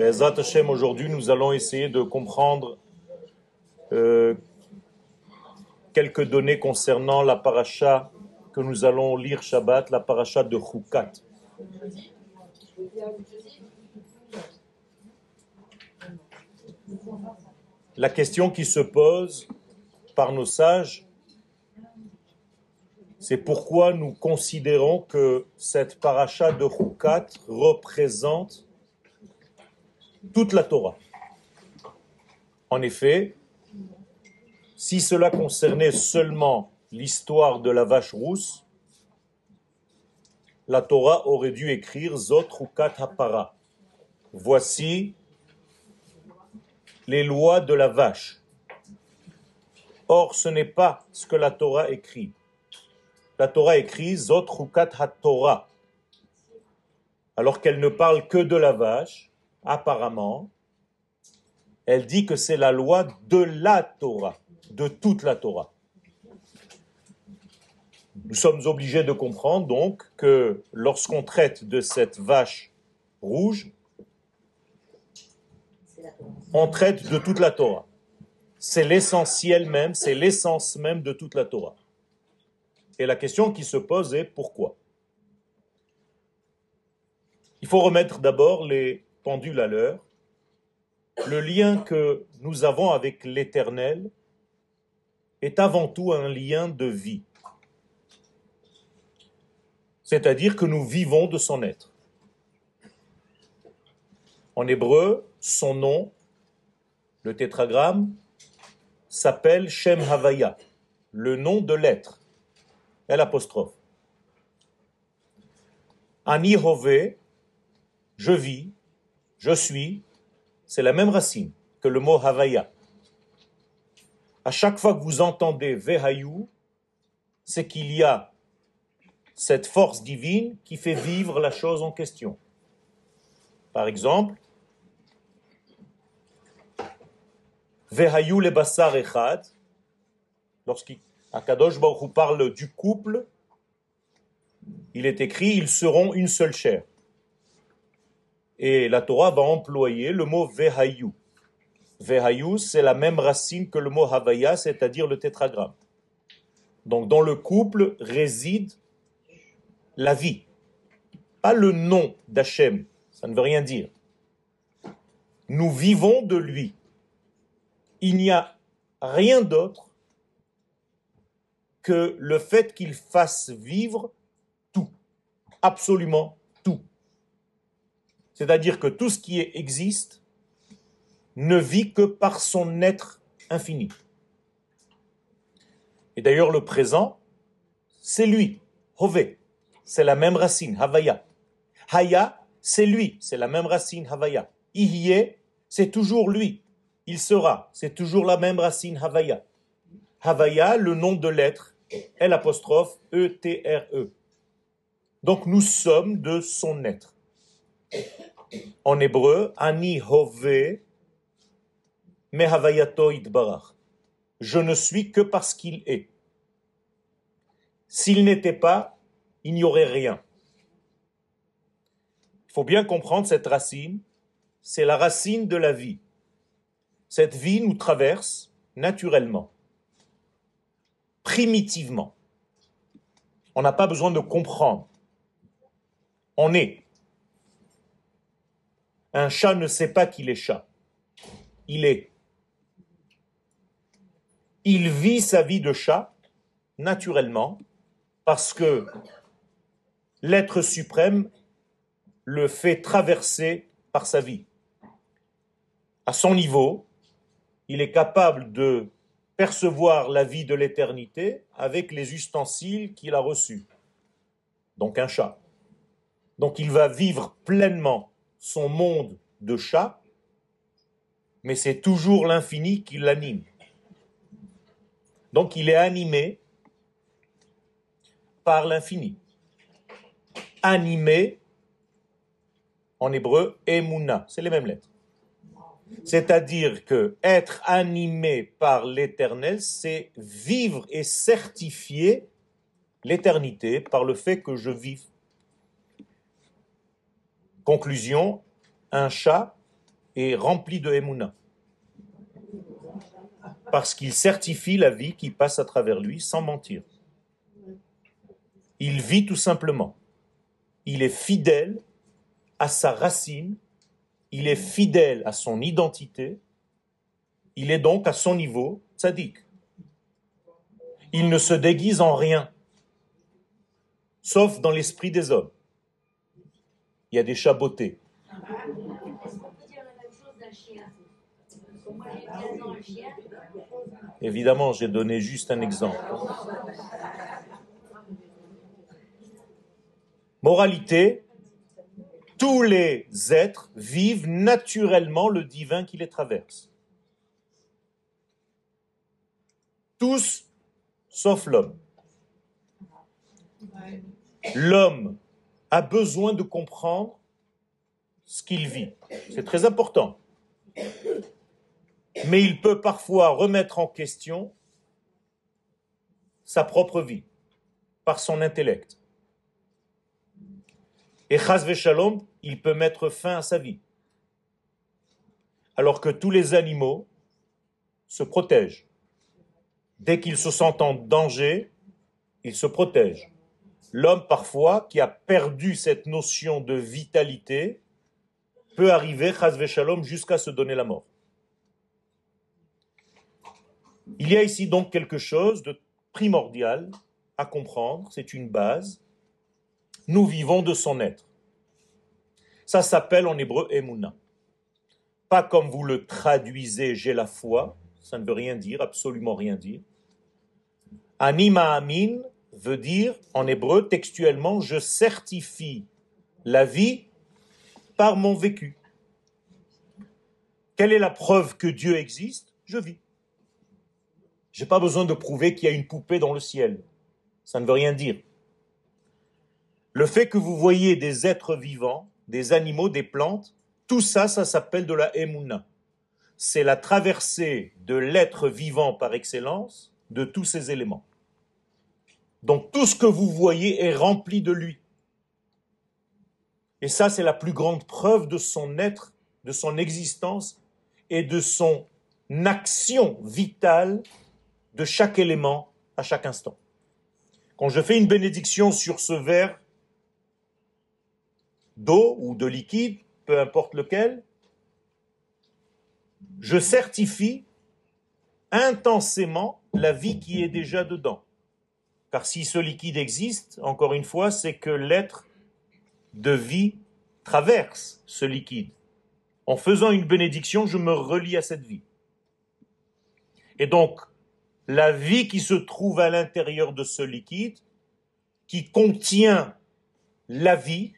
Bezat Hashem, aujourd'hui, nous allons essayer de comprendre euh, quelques données concernant la paracha que nous allons lire Shabbat, la paracha de Chukat. La question qui se pose par nos sages, c'est pourquoi nous considérons que cette paracha de Chukat représente toute la Torah. En effet, si cela concernait seulement l'histoire de la vache rousse, la Torah aurait dû écrire Zot Chukat Hapara. Voici les lois de la vache. Or, ce n'est pas ce que la Torah écrit. La Torah écrit Zot Chukat HaTorah, alors qu'elle ne parle que de la vache, apparemment, elle dit que c'est la loi de la Torah, de toute la Torah. Nous sommes obligés de comprendre donc que lorsqu'on traite de cette vache rouge, on traite de toute la Torah. C'est l'essentiel même, c'est l'essence même de toute la Torah. Et la question qui se pose est pourquoi? Il faut remettre d'abord les pendules à l'heure. Le lien que nous avons avec l'Éternel est avant tout un lien de vie. C'est-à-dire que nous vivons de son être. En hébreu, son nom, le tétragramme, s'appelle Shem Havaya, le nom de l'être. L'apostrophe. Ani Hove, je vis, je suis, c'est la même racine que le mot Havaya. À chaque fois que vous entendez Vehayu, c'est qu'il y a cette force divine qui fait vivre la chose en question. Par exemple, Vehayu le basar echad, lorsqu'Akadosh Baruch parle du couple, il est écrit ils seront une seule chair. Et la Torah va employer le mot vehayu. Vehayu, c'est la même racine que le mot havaya, c'est-à-dire le tétragramme. Donc dans le couple réside la vie, pas le nom d'Hachem, ça ne veut rien dire. Nous vivons de lui il n'y a rien d'autre que le fait qu'il fasse vivre tout, absolument. C'est-à-dire que tout ce qui existe ne vit que par son être infini. Et d'ailleurs, le présent, c'est lui, Hove, c'est la même racine, Havaya. Haya, c'est lui, c'est la même racine, Havaya. Ihye, c'est toujours lui, il sera. C'est toujours la même racine Havaya. Havaya, le nom de l'être, L apostrophe E-T-R-E. E. Donc nous sommes de son être. En hébreu, Ani Hove me Havayato Itbarach. Je ne suis que parce qu'il est. S'il n'était pas, il n'y aurait rien. Il faut bien comprendre cette racine, c'est la racine de la vie. Cette vie nous traverse naturellement, primitivement. On n'a pas besoin de comprendre. On est. Un chat ne sait pas qu'il est chat. Il est. Il vit sa vie de chat naturellement parce que l'être suprême le fait traverser par sa vie. À son niveau, il est capable de percevoir la vie de l'éternité avec les ustensiles qu'il a reçus. Donc un chat. Donc il va vivre pleinement son monde de chat, mais c'est toujours l'infini qui l'anime. Donc il est animé par l'infini. Animé, en hébreu, emuna, c'est les mêmes lettres. C'est-à-dire que être animé par l'éternel, c'est vivre et certifier l'éternité par le fait que je vive. Conclusion, un chat est rempli de Emouna. Parce qu'il certifie la vie qui passe à travers lui sans mentir. Il vit tout simplement. Il est fidèle à sa racine, il est fidèle à son identité, il est donc à son niveau tzaddik. Il ne se déguise en rien, sauf dans l'esprit des hommes. Il y a des chabotés. Évidemment, j'ai donné juste un exemple. Moralité, tous les êtres vivent naturellement le divin qui les traverse. Tous, sauf l'homme. L'homme a besoin de comprendre ce qu'il vit. C'est très important. Mais il peut parfois remettre en question sa propre vie par son intellect. Et Chazve Shalom, il peut mettre fin à sa vie. Alors que tous les animaux se protègent. Dès qu'ils se sentent en danger, ils se protègent. L'homme, parfois, qui a perdu cette notion de vitalité, peut arriver, Chazve Shalom, jusqu'à se donner la mort. Il y a ici donc quelque chose de primordial à comprendre, c'est une base, nous vivons de son être. Ça s'appelle en hébreu Emouna. Pas comme vous le traduisez, j'ai la foi, ça ne veut rien dire, absolument rien dire. Anima Amin veut dire en hébreu textuellement je certifie la vie par mon vécu. Quelle est la preuve que Dieu existe? Je vis. Je n'ai pas besoin de prouver qu'il y a une poupée dans le ciel. Ça ne veut rien dire. Le fait que vous voyez des êtres vivants, des animaux, des plantes, tout ça, ça s'appelle de la Emouna. C'est la traversée de l'être vivant par excellence de tous ces éléments. Donc tout ce que vous voyez est rempli de lui. Et ça, c'est la plus grande preuve de son être, de son existence et de son action vitale de chaque élément à chaque instant. Quand je fais une bénédiction sur ce verre d'eau ou de liquide, peu importe lequel, je certifie intensément la vie qui est déjà dedans. Car si ce liquide existe, encore une fois, c'est que l'être de vie traverse ce liquide. En faisant une bénédiction, je me relie à cette vie. Et donc, la vie qui se trouve à l'intérieur de ce liquide, qui contient la vie,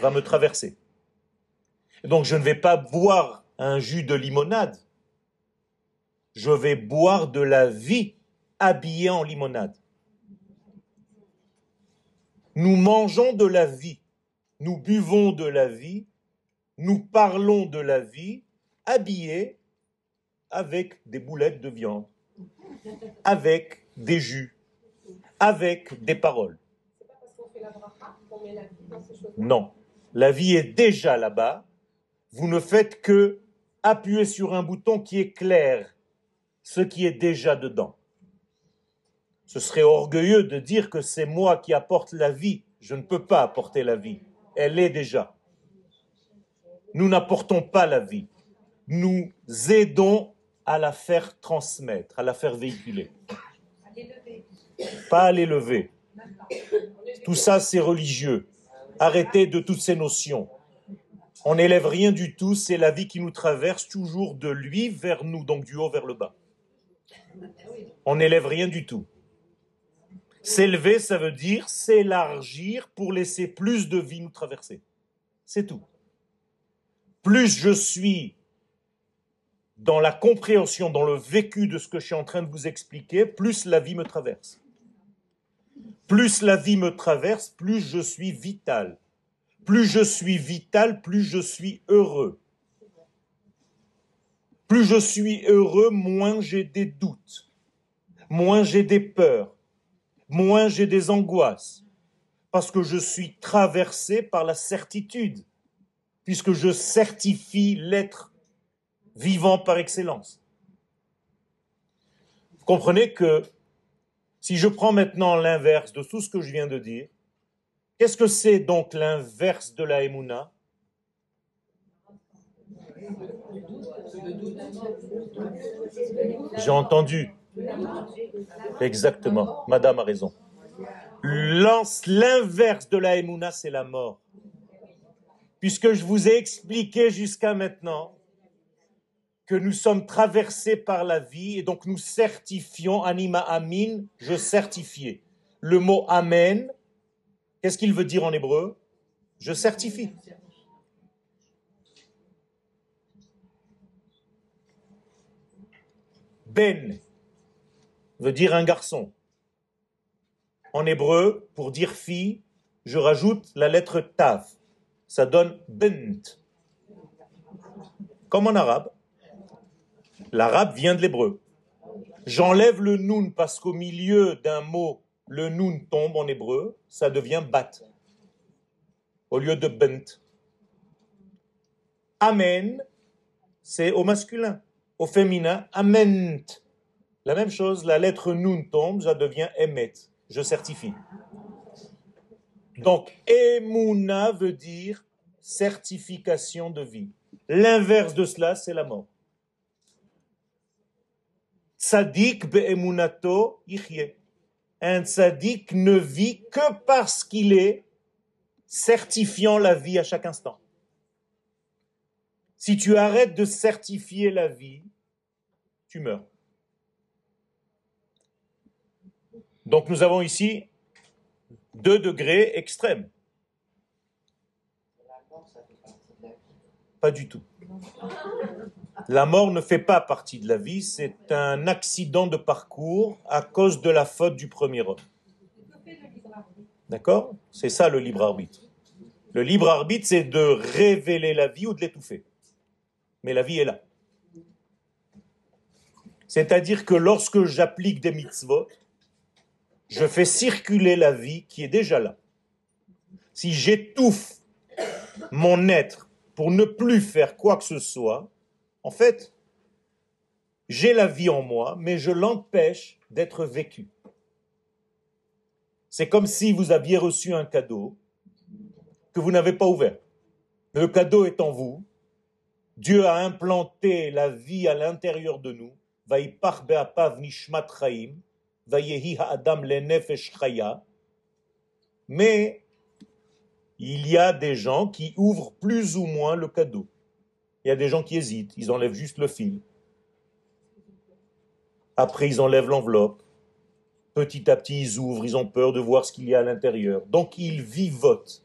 va me traverser. donc je ne vais pas boire un jus de limonade, je vais boire de la vie habillée en limonade. Nous mangeons de la vie, nous buvons de la vie, nous parlons de la vie, habillés avec des boulettes de viande avec des jus, avec des paroles. Non, la vie est déjà là-bas. Vous ne faites que appuyer sur un bouton qui éclaire ce qui est déjà dedans. Ce serait orgueilleux de dire que c'est moi qui apporte la vie. Je ne peux pas apporter la vie. Elle est déjà. Nous n'apportons pas la vie. Nous aidons à la faire transmettre, à la faire véhiculer. Pas à l'élever. Tout ça, c'est religieux. Arrêtez de toutes ces notions. On n'élève rien du tout, c'est la vie qui nous traverse toujours de lui vers nous, donc du haut vers le bas. On n'élève rien du tout. S'élever, ça veut dire s'élargir pour laisser plus de vie nous traverser. C'est tout. Plus je suis dans la compréhension, dans le vécu de ce que je suis en train de vous expliquer, plus la vie me traverse. Plus la vie me traverse, plus je suis vital. Plus je suis vital, plus je suis heureux. Plus je suis heureux, moins j'ai des doutes, moins j'ai des peurs, moins j'ai des angoisses, parce que je suis traversé par la certitude puisque je certifie l'être vivant par excellence. Vous comprenez que si je prends maintenant l'inverse de tout ce que je viens de dire, qu'est-ce que c'est donc l'inverse de la Emouna? J'ai entendu. Exactement. Madame a raison. L'inverse de la Emouna, c'est la mort. Puisque je vous ai expliqué jusqu'à maintenant que nous sommes traversés par la vie et donc nous certifions, anima amin, je certifiais. Le mot amen, qu'est-ce qu'il veut dire en hébreu? Je certifie. Ben veut dire un garçon. En hébreu, pour dire fille, je rajoute la lettre tav. Ça donne bent. Comme en arabe. L'arabe vient de l'hébreu. J'enlève le nun parce qu'au milieu d'un mot, le nun tombe en hébreu, ça devient bat. Au lieu de bent. Amen, c'est au masculin. Au féminin, ament. La même chose, la lettre nun tombe, ça devient emet je certifie. Donc, Emouna veut dire certification de vie. L'inverse de cela, c'est la mort. Tzadik be'emunato ichye. Un tzadik ne vit que parce qu'il est certifiant la vie à chaque instant. Si tu arrêtes de certifier la vie, tu meurs. Donc nous avons ici deux degrés extrêmes. Pas du tout. La mort ne fait pas partie de la vie, c'est un accident de parcours à cause de la faute du premier homme. D'accord? C'est ça le libre arbitre. Le libre arbitre, c'est de révéler la vie ou de l'étouffer. Mais la vie est là. C'est-à-dire que lorsque j'applique des mitzvot, je fais circuler la vie qui est déjà là. Si j'étouffe mon être pour ne plus faire quoi que ce soit, en fait, j'ai la vie en moi, mais je l'empêche d'être vécue. C'est comme si vous aviez reçu un cadeau que vous n'avez pas ouvert. Le cadeau est en vous. Dieu a implanté la vie à l'intérieur de nous. Nishmat mais il y a des gens qui ouvrent plus ou moins le cadeau. Il y a des gens qui hésitent, ils enlèvent juste le fil. Après, ils enlèvent l'enveloppe. Petit à petit, ils ouvrent, ils ont peur de voir ce qu'il y a à l'intérieur. Donc, ils vivotent.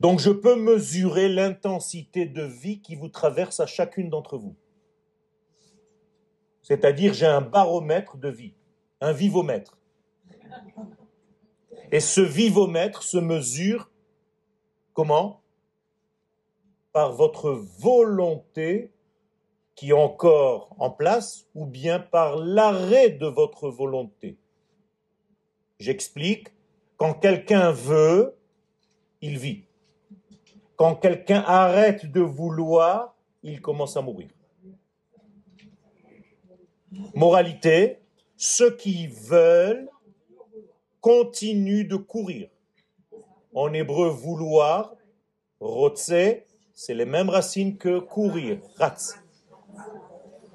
Donc, je peux mesurer l'intensité de vie qui vous traverse à chacune d'entre vous. C'est-à-dire, j'ai un baromètre de vie, un vivomètre. Et ce vivomètre se mesure comment? Par votre volonté qui est encore en place ou bien par l'arrêt de votre volonté. J'explique, quand quelqu'un veut, il vit. Quand quelqu'un arrête de vouloir, il commence à mourir. Moralité, ceux qui veulent continuent de courir. En hébreu, vouloir, rotse, c'est les mêmes racines que courir, ratz.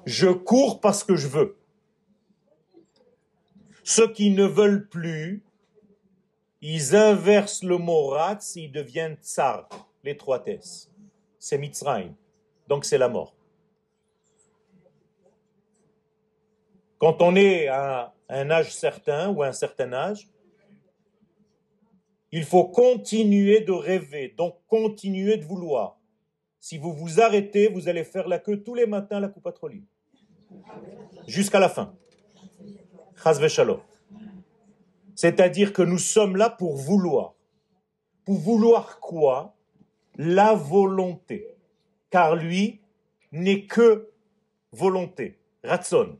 Je cours parce que je veux. Ceux qui ne veulent plus, ils inversent le mot ratz, ils deviennent tsar, l'étroitesse. C'est Mitzrayim. Donc c'est la mort. Quand on est à un âge certain ou à un certain âge, il faut continuer de rêver, donc continuer de vouloir. Si vous vous arrêtez, vous allez faire la queue tous les matins à la coupe patrouille. Jusqu'à la fin. C'est-à-dire que nous sommes là pour vouloir. Pour vouloir quoi? La volonté. Car lui n'est que volonté. Ratson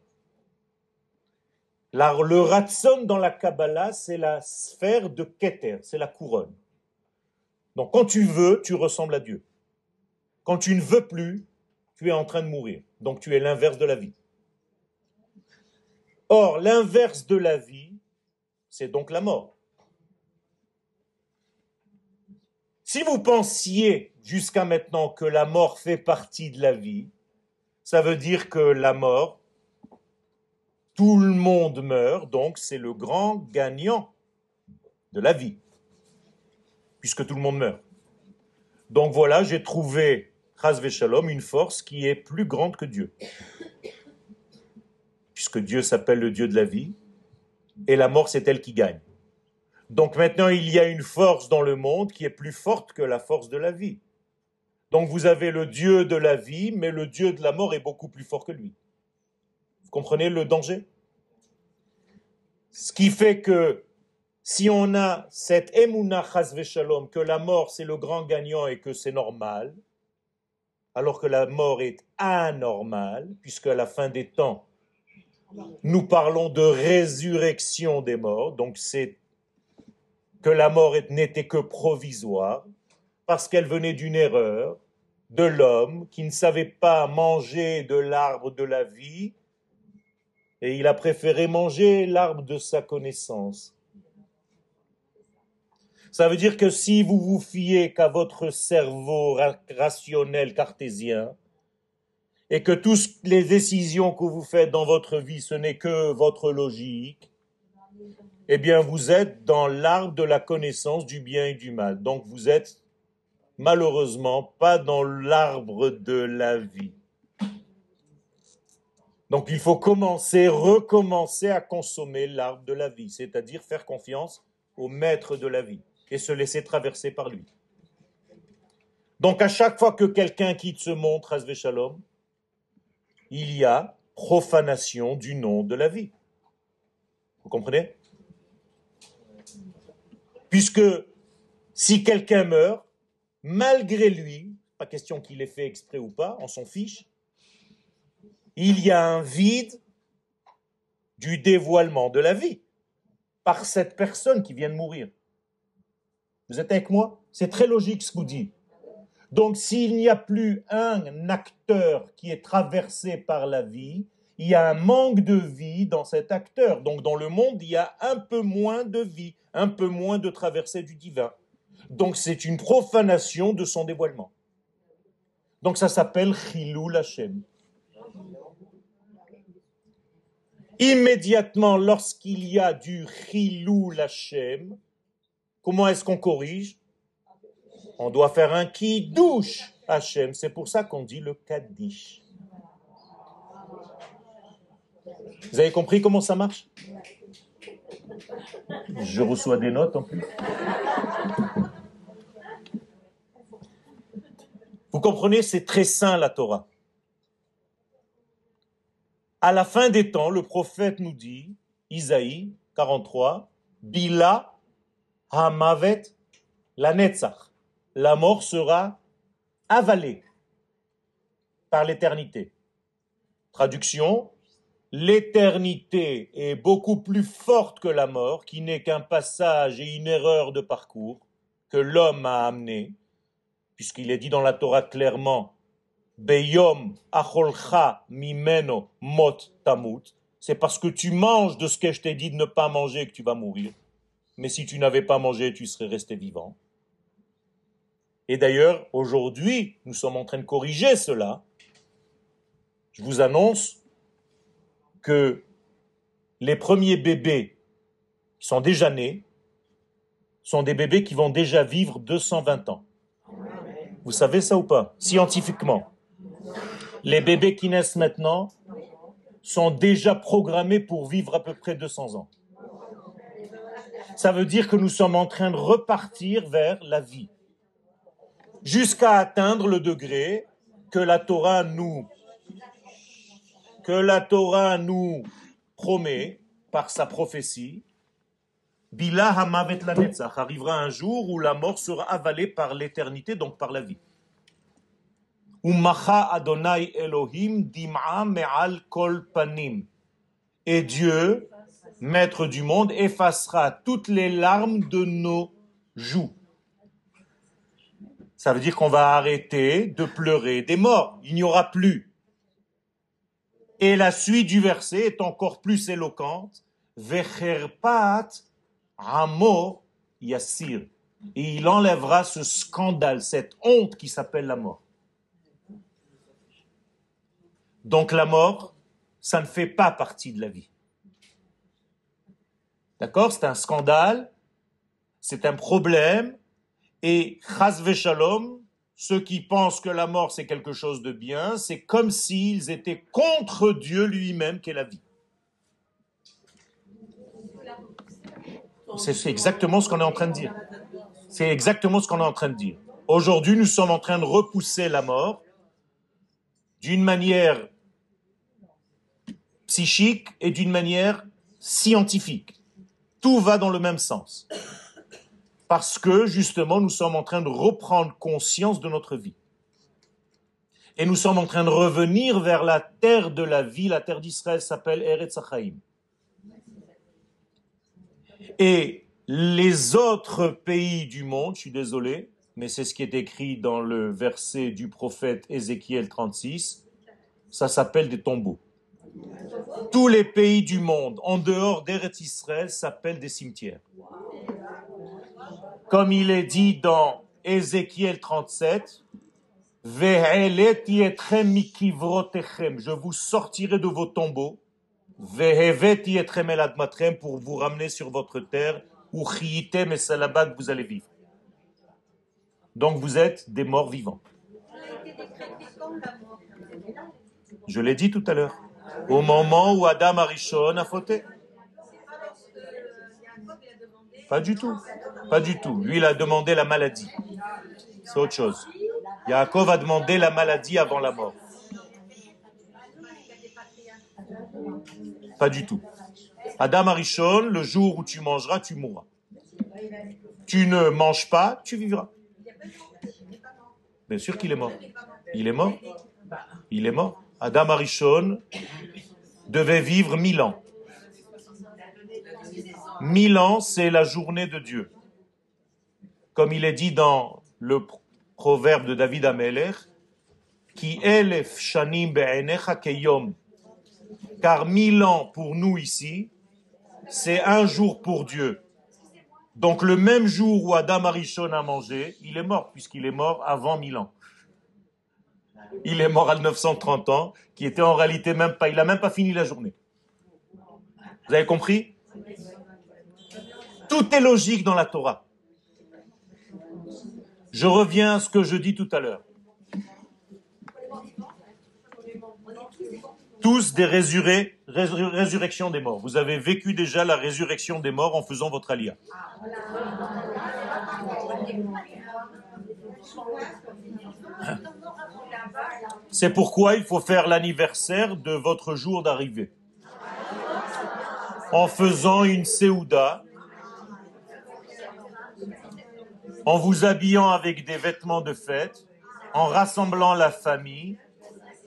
le ratson dans la Kabbalah, c'est la sphère de Keter, c'est la couronne. Donc quand tu veux, tu ressembles à Dieu. Quand tu ne veux plus, tu es en train de mourir. Donc tu es l'inverse de la vie. Or, l'inverse de la vie, c'est donc la mort. Si vous pensiez jusqu'à maintenant que la mort fait partie de la vie, ça veut dire que la mort, tout le monde meurt, donc c'est le grand gagnant de la vie, puisque tout le monde meurt. Donc voilà, j'ai trouvé, Shalom, une force qui est plus grande que Dieu. Puisque Dieu s'appelle le Dieu de la vie, et la mort, c'est elle qui gagne. Donc maintenant, il y a une force dans le monde qui est plus forte que la force de la vie. Donc vous avez le Dieu de la vie, mais le Dieu de la mort est beaucoup plus fort que lui. Comprenez le danger? Ce qui fait que si on a cette emuna shalom, que la mort c'est le grand gagnant et que c'est normal, alors que la mort est anormale, puisque à la fin des temps, nous parlons de résurrection des morts, donc c'est que la mort n'était que provisoire, parce qu'elle venait d'une erreur de l'homme qui ne savait pas manger de l'arbre de la vie, et il a préféré manger l'arbre de sa connaissance. Ça veut dire que si vous vous fiez qu'à votre cerveau rationnel cartésien, et que toutes les décisions que vous faites dans votre vie, ce n'est que votre logique, eh bien, vous êtes dans l'arbre de la connaissance du bien et du mal. Donc, vous êtes malheureusement pas dans l'arbre de la vie. Donc, il faut commencer, recommencer à consommer l'arbre de la vie, c'est-à-dire faire confiance au maître de la vie et se laisser traverser par lui. Donc, à chaque fois que quelqu'un quitte ce monde, Shalom, il y a profanation du nom de la vie. Vous comprenez? Puisque si quelqu'un meurt, malgré lui, pas question qu'il ait fait exprès ou pas, on s'en fiche, il y a un vide du dévoilement de la vie par cette personne qui vient de mourir. Vous êtes avec moi? C'est très logique ce que vous dites. Donc s'il n'y a plus un acteur qui est traversé par la vie, il y a un manque de vie dans cet acteur. Donc dans le monde, il y a un peu moins de vie, un peu moins de traversée du divin. Donc c'est une profanation de son dévoilement. Donc ça s'appelle Chilou Hashem. Immédiatement, lorsqu'il y a du Chilou Hashem, comment est-ce qu'on corrige? On doit faire un qui douche Hachem. C'est pour ça qu'on dit le Kaddish. Vous avez compris comment ça marche? Je reçois des notes en plus. Vous comprenez, c'est très sain la Torah. À la fin des temps, le prophète nous dit, Isaïe 43, Bila Hamavet la Netzach la mort sera avalée par l'éternité. Traduction, l'éternité est beaucoup plus forte que la mort, qui n'est qu'un passage et une erreur de parcours que l'homme a amené, puisqu'il est dit dans la Torah clairement, Beyom acholcha mimeno mot tamut, c'est parce que tu manges de ce que je t'ai dit de ne pas manger que tu vas mourir. Mais si tu n'avais pas mangé, tu serais resté vivant. Et d'ailleurs, aujourd'hui, nous sommes en train de corriger cela. Je vous annonce que les premiers bébés qui sont déjà nés sont des bébés qui vont déjà vivre 220 ans. Vous savez ça ou pas? Scientifiquement. Les bébés qui naissent maintenant sont déjà programmés pour vivre à peu près 200 ans. Ça veut dire que nous sommes en train de repartir vers la vie jusqu'à atteindre le degré que la Torah nous que la Torah nous promet par sa prophétie. Bila Hamavet la arrivera un jour où la mort sera avalée par l'éternité, donc par la vie. Adonai Elohim me'al kol. Et Dieu, maître du monde, effacera toutes les larmes de nos joues. Ça veut dire qu'on va arrêter de pleurer des morts. Il n'y aura plus. Et la suite du verset est encore plus éloquente. Vecherpat amo yassir. Et il enlèvera ce scandale, cette honte qui s'appelle la mort. Donc la mort, ça ne fait pas partie de la vie. D'accord? C'est un scandale, c'est un problème, et chas shalom, ceux qui pensent que la mort c'est quelque chose de bien, c'est comme s'ils étaient contre Dieu lui-même qui est la vie. C'est exactement ce qu'on est en train de dire. C'est exactement ce qu'on est en train de dire. Aujourd'hui, nous sommes en train de repousser la mort d'une manière psychique et d'une manière scientifique. Tout va dans le même sens. Parce que justement, nous sommes en train de reprendre conscience de notre vie. Et nous sommes en train de revenir vers la terre de la vie. La terre d'Israël s'appelle Eretz Hachaim. Et les autres pays du monde, je suis désolé, mais c'est ce qui est écrit dans le verset du prophète Ézéchiel 36, ça s'appelle des tombeaux. Tous les pays du monde, en dehors d'Eretz Israël, s'appellent des cimetières. Comme il est dit dans Ézéchiel 37, je vous sortirai de vos tombeaux, pour vous ramener sur votre terre, où vous allez vivre. Donc vous êtes des morts vivants. Je l'ai dit tout à l'heure au moment où Adam Arishon a fauté. Pas du tout. Pas du tout. Lui, il a demandé la maladie. C'est autre chose. Yaakov a demandé la maladie avant la mort. Pas du tout. Adam Arishon, le jour où tu mangeras, tu mourras. Tu ne manges pas, tu vivras. Bien sûr qu'il est mort. Il est mort. Il est mort. Adam Arishon devait vivre mille ans. Mille ans, c'est la journée de Dieu. Comme il est dit dans le proverbe de David Ameler, qui elef shanim keyom. Car mille ans pour nous ici, c'est un jour pour Dieu. Donc le même jour où Adam Arishon a mangé, il est mort, puisqu'il est mort avant mille ans il est mort à 930 ans, qui était en réalité même pas, il n'a même pas fini la journée. Vous avez compris? Tout est logique dans la Torah. Je reviens à ce que je dis tout à l'heure. Tous des résurrections des morts. Vous avez vécu déjà la résurrection des morts en faisant votre alia. C'est pourquoi il faut faire l'anniversaire de votre jour d'arrivée. En faisant une séouda, en vous habillant avec des vêtements de fête, en rassemblant la famille.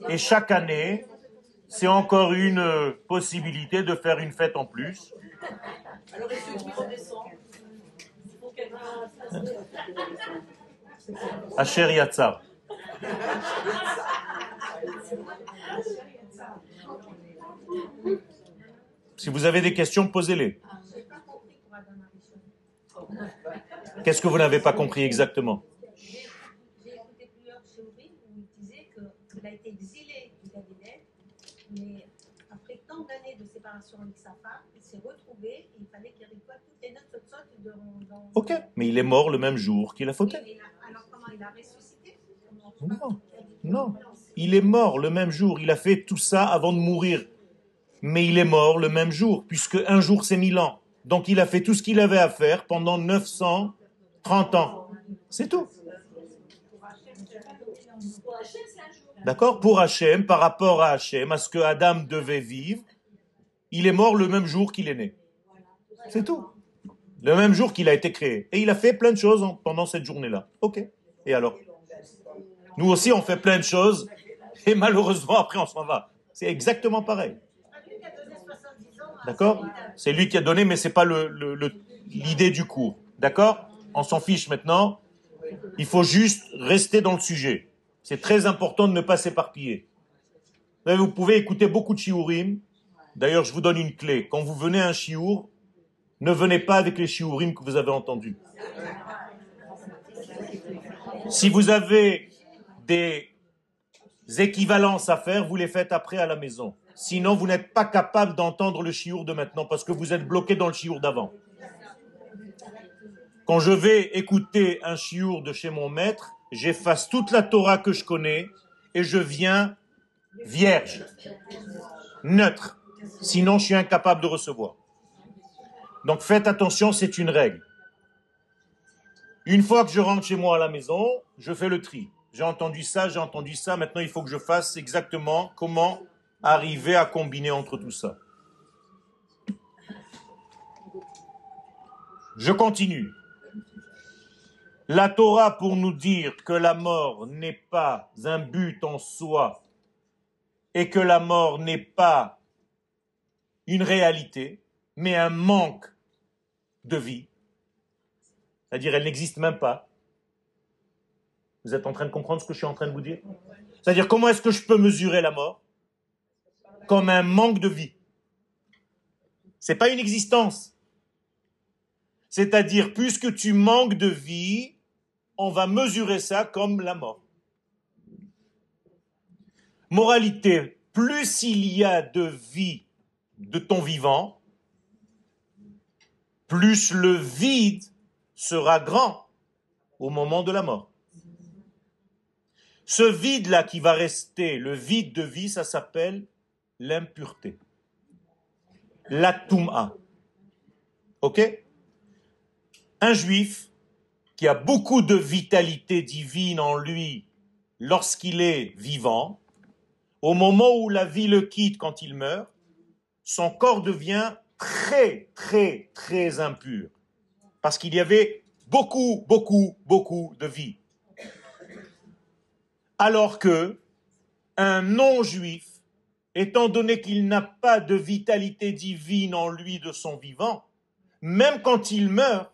Et chaque année, c'est encore une possibilité de faire une fête en plus. Asher Yatzar. Si vous avez des questions, posez-les. Qu'est-ce que vous n'avez pas compris exactement? J'ai écouté plusieurs théories où il disait qu'il a été exilé du Galilée, mais après tant d'années de séparation avec sa femme, il s'est retrouvé et il fallait qu'il récolte toutes les notes de dans. Ok, mais il est mort le même jour qu'il a fauté. Alors comment il a ressuscité Non, non. Il est mort le même jour. Il a fait tout ça avant de mourir. Mais il est mort le même jour, puisque un jour c'est mille ans. Donc il a fait tout ce qu'il avait à faire pendant 930 ans. C'est tout. D'accord? Pour Hachem, par rapport à Hachem, à ce que Adam devait vivre, il est mort le même jour qu'il est né. C'est tout. Le même jour qu'il a été créé. Et il a fait plein de choses pendant cette journée-là. Ok. Et alors? Nous aussi, on fait plein de choses et malheureusement, après, on s'en va. C'est exactement pareil. D'accord? C'est lui qui a donné, mais ce n'est pas l'idée du cours. D'accord? On s'en fiche maintenant. Il faut juste rester dans le sujet. C'est très important de ne pas s'éparpiller. Vous pouvez écouter beaucoup de shiurim. D'ailleurs, je vous donne une clé. Quand vous venez à un shiur, ne venez pas avec les shiurim que vous avez entendus. Si vous avez des équivalences à faire, vous les faites après à la maison. Sinon, vous n'êtes pas capable d'entendre le shiur de maintenant parce que vous êtes bloqué dans le shiur d'avant. Quand je vais écouter un shiur de chez mon maître, j'efface toute la Torah que je connais et je viens vierge, neutre. Sinon, je suis incapable de recevoir. Donc faites attention, c'est une règle. Une fois que je rentre chez moi à la maison, je fais le tri. J'ai entendu ça, j'ai entendu ça, maintenant il faut que je fasse exactement comment arriver à combiner entre tout ça. Je continue. La Torah pour nous dire que la mort n'est pas un but en soi et que la mort n'est pas une réalité, mais un manque de vie. C'est-à-dire, elle n'existe même pas. Vous êtes en train de comprendre ce que je suis en train de vous dire? C'est-à-dire, comment est-ce que je peux mesurer la mort Comme un manque de vie? C'est pas une existence. C'est-à-dire, puisque tu manques de vie, on va mesurer ça comme la mort. Moralité, plus il y a de vie de ton vivant, plus le vide sera grand au moment de la mort. Ce vide-là qui va rester, le vide de vie, ça s'appelle l'impureté. La touma. Ok? Un juif qui a beaucoup de vitalité divine en lui lorsqu'il est vivant, au moment où la vie le quitte quand il meurt, son corps devient très, très, très impur. Parce qu'il y avait beaucoup, beaucoup, beaucoup de vie. Alors que un non-juif, étant donné qu'il n'a pas de vitalité divine en lui de son vivant, même quand il meurt,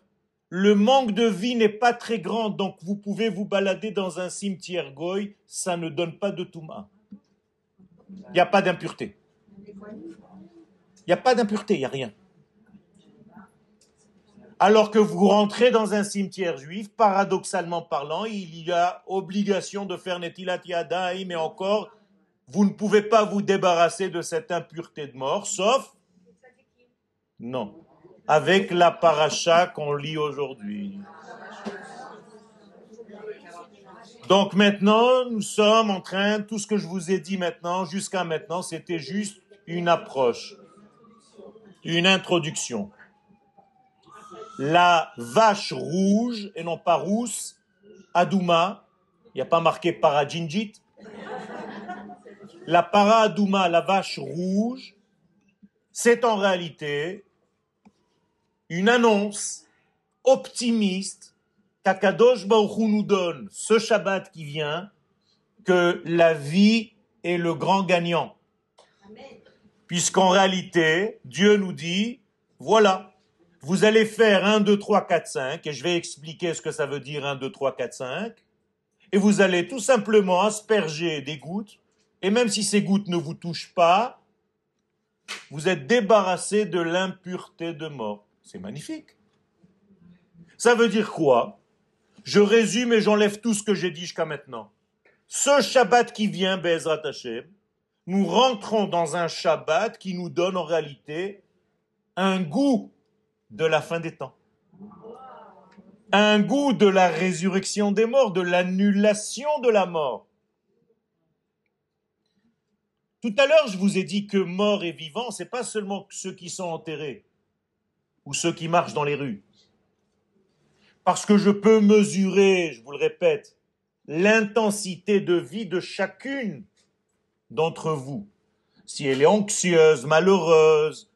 le manque de vie n'est pas très grand, donc vous pouvez vous balader dans un cimetière goy, ça ne donne pas de touma. Il n'y a pas d'impureté. Il n'y a pas d'impureté, il n'y a rien. Alors que vous rentrez dans un cimetière juif, paradoxalement parlant, il y a obligation de faire Netilat Yadai, mais encore, vous ne pouvez pas vous débarrasser de cette impureté de mort, sauf... Non. Avec la paracha qu'on lit aujourd'hui. Donc maintenant, nous sommes en train, tout ce que je vous ai dit maintenant, jusqu'à maintenant, c'était juste une approche, une introduction la vache rouge, et non pas rousse, Adouma, il n'y a pas marqué Parajinjit. La para Adouma, la vache rouge, c'est en réalité une annonce optimiste qu'Akadosh Baruch nous donne ce Shabbat qui vient, que la vie est le grand gagnant. Puisqu'en réalité, Dieu nous dit, voilà, vous allez faire 1, 2, 3, 4, 5, et je vais expliquer ce que ça veut dire 1, 2, 3, 4, 5, et vous allez tout simplement asperger des gouttes, et même si ces gouttes ne vous touchent pas, vous êtes débarrassé de l'impureté de mort. C'est magnifique. Ça veut dire quoi? Je résume et j'enlève tout ce que j'ai dit jusqu'à maintenant. Ce Shabbat qui vient, Bezrat Hashem, nous rentrons dans un Shabbat qui nous donne en réalité un goût de la fin des temps. Un goût de la résurrection des morts, de l'annulation de la mort. Tout à l'heure, je vous ai dit que mort et vivant, c'est pas seulement ceux qui sont enterrés ou ceux qui marchent dans les rues. Parce que je peux mesurer, je vous le répète, l'intensité de vie de chacune d'entre vous. Si elle est anxieuse, malheureuse,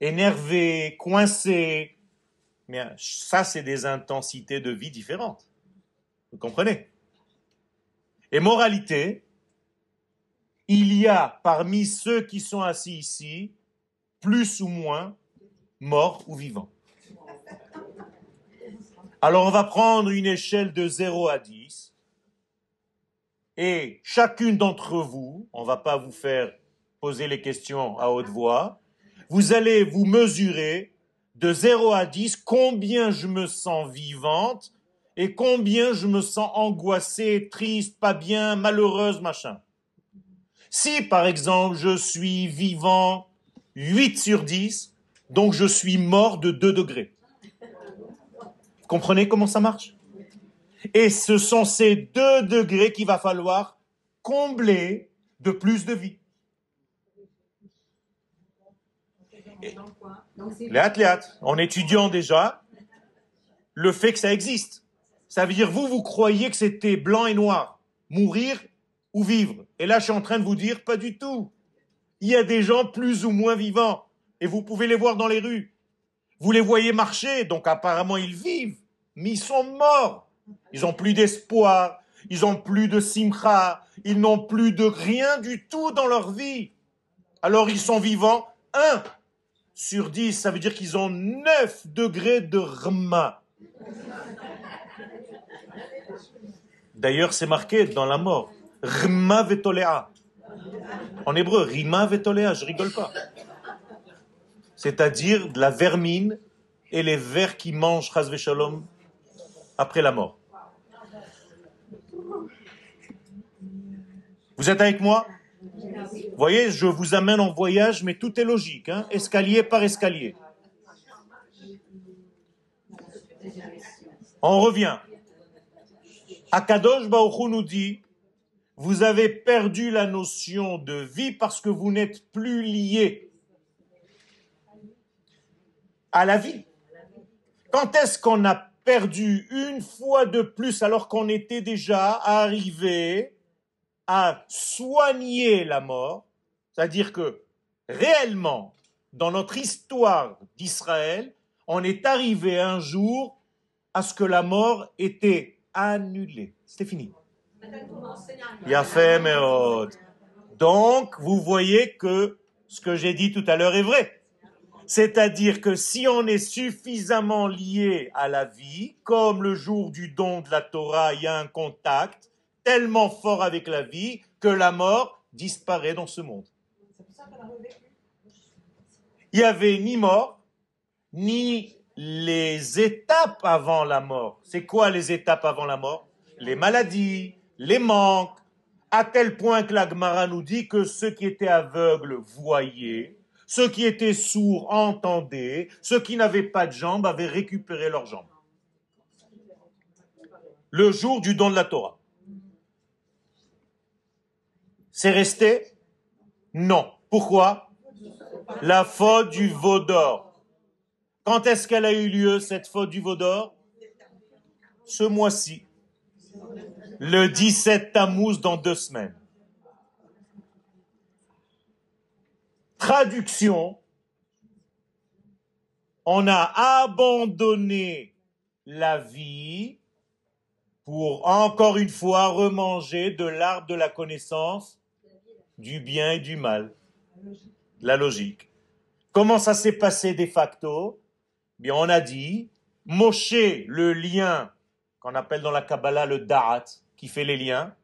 énervé, coincé. Mais ça, c'est des intensités de vie différentes. Vous comprenez? Et moralité, il y a parmi ceux qui sont assis ici, plus ou moins morts ou vivants. Alors on va prendre une échelle de 0 à 10 et chacune d'entre vous, on va pas vous faire poser les questions à haute voix, vous allez vous mesurer de 0 à 10 combien je me sens vivante et combien je me sens angoissée, triste, pas bien, malheureuse, machin. Si par exemple je suis vivant 8 sur 10, donc je suis mort de 2 degrés. Comprenez comment ça marche? Et ce sont ces 2 degrés qu'il va falloir combler de plus de vie. Les en étudiant déjà le fait que ça existe. Ça veut dire, vous, vous croyez que c'était blanc et noir, mourir ou vivre. Et là, je suis en train de vous dire, pas du tout. Il y a des gens plus ou moins vivants, et vous pouvez les voir dans les rues. Vous les voyez marcher, donc apparemment ils vivent, mais ils sont morts. Ils n'ont plus d'espoir, ils n'ont plus de simcha, ils n'ont plus de rien du tout dans leur vie. Alors ils sont vivants, un sur dix, ça veut dire qu'ils ont 9 degrés de rma. D'ailleurs, c'est marqué dans la mort. Rma vetolea. En hébreu, rima vetolea, je rigole pas. C'est-à-dire de la vermine et les vers qui mangent chas shalom après la mort. Vous êtes avec moi? Voyez, je vous amène en voyage, mais tout est logique, hein, escalier par escalier. On revient. Akadosh Baruch nous dit, vous avez perdu la notion de vie parce que vous n'êtes plus lié à la vie. Quand est-ce qu'on a perdu une fois de plus alors qu'on était déjà arrivé à soigner la mort c'est-à-dire que réellement, dans notre histoire d'Israël, on est arrivé un jour à ce que la mort était annulée. C'était fini. Il a fait, mais Donc, vous voyez que ce que j'ai dit tout à l'heure est vrai. C'est-à-dire que si on est suffisamment lié à la vie, comme le jour du don de la Torah, il y a un contact tellement fort avec la vie que la mort disparaît dans ce monde il n'y avait ni mort, ni les étapes avant la mort. C'est quoi les étapes avant la mort? Les maladies, les manques, à tel point que l'Agmara nous dit que ceux qui étaient aveugles voyaient, ceux qui étaient sourds entendaient, ceux qui n'avaient pas de jambes avaient récupéré leurs jambes. Le jour du don de la Torah. C'est resté? Non. Pourquoi? La faute du veau d'or. Quand est-ce qu'elle a eu lieu, cette faute du veau d'or? Ce mois-ci. Le 17 Tammuz dans deux semaines. Traduction. On a abandonné la vie pour encore une fois remanger de l'arbre de la connaissance du bien et du mal la logique. Comment ça s'est passé de facto? Bien, on a dit, Moshe, le lien qu'on appelle dans la Kabbalah le Da'at, qui fait les liens,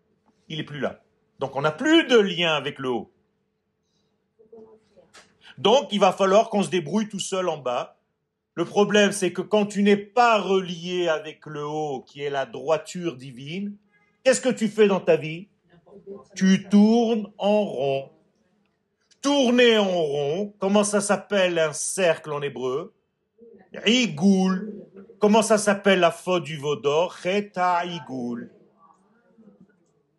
il est plus là. Donc on n'a plus de lien avec le haut. Donc il va falloir qu'on se débrouille tout seul en bas. Le problème, c'est que quand tu n'es pas relié avec le haut, qui est la droiture divine, qu'est-ce que tu fais dans ta vie? Tu tournes en rond tourner en rond. Comment ça s'appelle un cercle en hébreu? Igoul. Comment ça s'appelle la faute du veau d'or? Cheta igoul.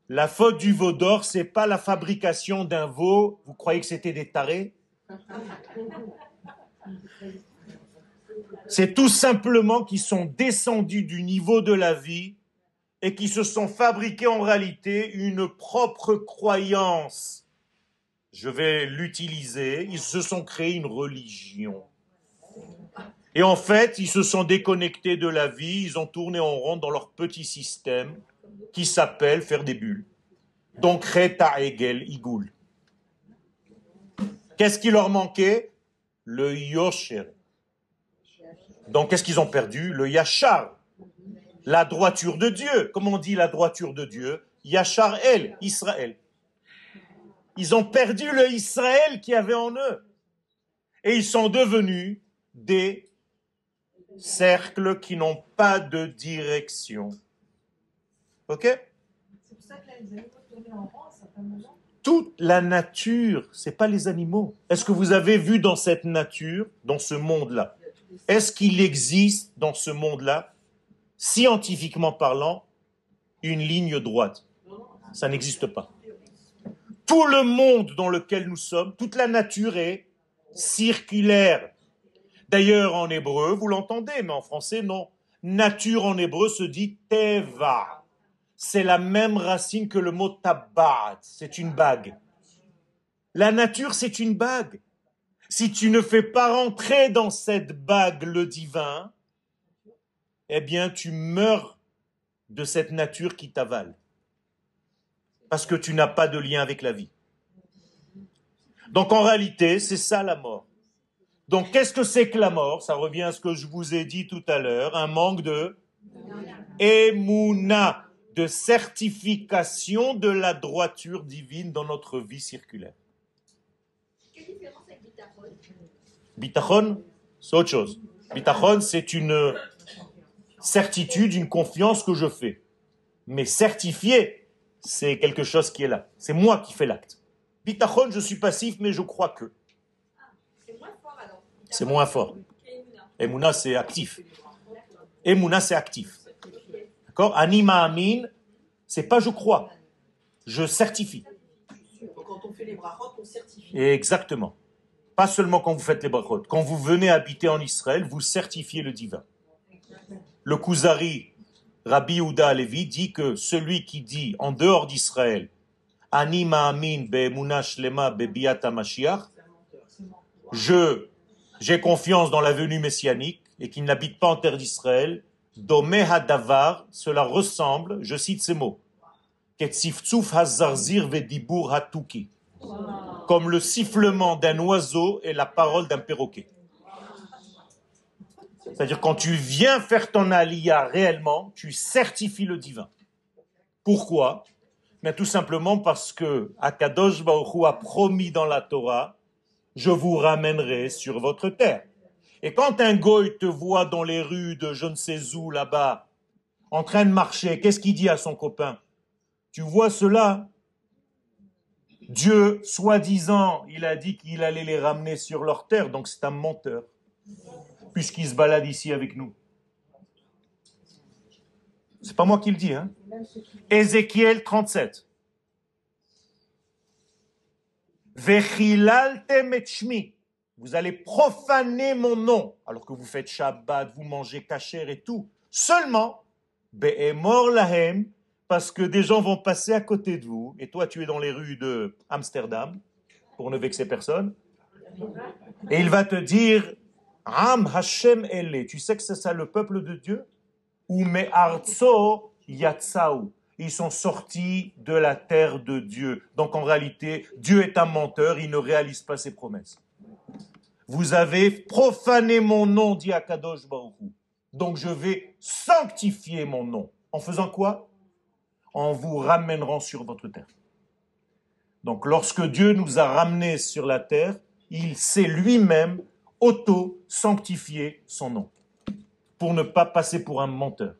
La faute du veau d'or, c'est pas la fabrication d'un veau. Vous croyez que c'était des tarés? C'est tout simplement qu'ils sont descendus du niveau de la vie et qui se sont fabriqués en réalité une propre croyance je vais l'utiliser, ils se sont créés une religion. Et en fait, ils se sont déconnectés de la vie, ils ont tourné en rond dans leur petit système qui s'appelle faire des bulles. Donc, Reta Egel Igul. Qu'est-ce qui leur manquait? Le Yosher. Donc, qu'est-ce qu'ils ont perdu? Le Yachar. La droiture de Dieu. Comment on dit la droiture de Dieu Yachar El, Israël. Ils ont perdu le Israël qui avait en eux. Et ils sont devenus des cercles qui n'ont pas de direction. Ok? C'est pour ça que là, les animaux tournaient en rang à certains moments. Toute la nature, c'est pas les animaux. Est-ce que vous avez vu dans cette nature, dans ce monde-là, est-ce qu'il existe dans ce monde-là, scientifiquement parlant, une ligne droite Ça n'existe pas. Tout le monde dans lequel nous sommes, toute la nature est circulaire. D'ailleurs, en hébreu, vous l'entendez, mais en français, non. Nature en hébreu se dit teva. C'est la même racine que le mot tabat. C'est une bague. La nature, c'est une bague. Si tu ne fais pas rentrer dans cette bague le divin, eh bien, tu meurs de cette nature qui t'avale. Parce que tu n'as pas de lien avec la vie. Donc en réalité, c'est ça la mort. Donc qu'est-ce que c'est que la mort? Ça revient à ce que je vous ai dit tout à l'heure, un manque de émouna, de certification de la droiture divine dans notre vie circulaire. Quelle différence avec Bitachon Bitachon, c'est autre chose. Bitachon, c'est une certitude, une confiance que je fais. Mais certifié, c'est quelque chose qui est là. C'est moi qui fais l'acte. Bitachon, je suis passif, mais je crois que. C'est moins fort alors. C'est moins fort. Emouna, c'est actif. Emouna, c'est actif. D'accord? Anima Amin, c'est pas je crois, je certifie. Donc, Quand on fait les brachot, on certifie. Exactement. Pas seulement quand vous faites les brachot. Quand vous venez habiter en Israël, vous certifiez le divin. Le Kuzari, Rabbi Ouda Alevi, dit que celui qui dit en dehors d'Israël, Ani ma'amin be'emuna shlema be'biat HaMashiach, je, j'ai confiance dans la venue messianique et qu'il n'habite pas en terre d'Israël, Domeh hadavar, cela ressemble, je cite ces mots, hazarzir vedibur hatuki, comme le sifflement d'un oiseau et la parole d'un perroquet. C'est-à-dire quand tu viens faire ton aliyah réellement, tu certifies le divin. Pourquoi? Mais tout simplement parce que Akadosh Baruch a promis dans la Torah, je vous ramènerai sur votre terre. Et quand un goy te voit dans les rues de je ne sais où là-bas, en train de marcher, qu'est-ce qu'il dit à son copain? Tu vois cela? Dieu, soi-disant, il a dit qu'il allait les ramener sur leur terre, donc c'est un menteur, puisqu'il se balade ici avec nous. C'est pas moi qui le dis, hein Ézéchiel 37. Vechilaltem et shmi. Vous allez profaner mon nom, alors que vous faites Shabbat, vous mangez kasher et tout. Seulement, be'emor lahem, parce que des gens vont passer à côté de vous, et toi tu es dans les rues de Amsterdam, pour ne vexer personne, et il va te dire, Am Hashem ele, tu sais que c'est ça le peuple de Dieu? Ou me arzo yatsau. Ils sont sortis de la terre de Dieu. Donc en réalité, Dieu est un menteur, il ne réalise pas ses promesses. Vous avez profané mon nom, dit Akadosh Baruch. Donc je vais sanctifier mon nom. En faisant quoi? En vous ramènerant sur votre terre. Donc lorsque Dieu nous a ramenés sur la terre, il s'est lui-même auto-sanctifié son nom pour ne pas passer pour un menteur.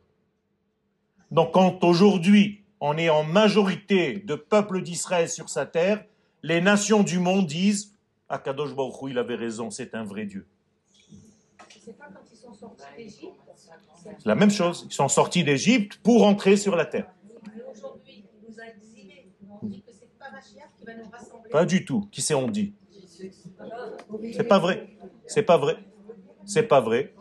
Donc quand aujourd'hui on est en majorité de peuple d'Israël sur sa terre, les nations du monde disent Akadosh Baruch Hu, il avait raison, c'est un vrai Dieu. C'est la même chose. Ils sont sortis d'Égypte pour entrer sur la terre. Pas du tout. Qui c'est on dit? C'est pas vrai. C'est pas vrai. C'est pas vrai.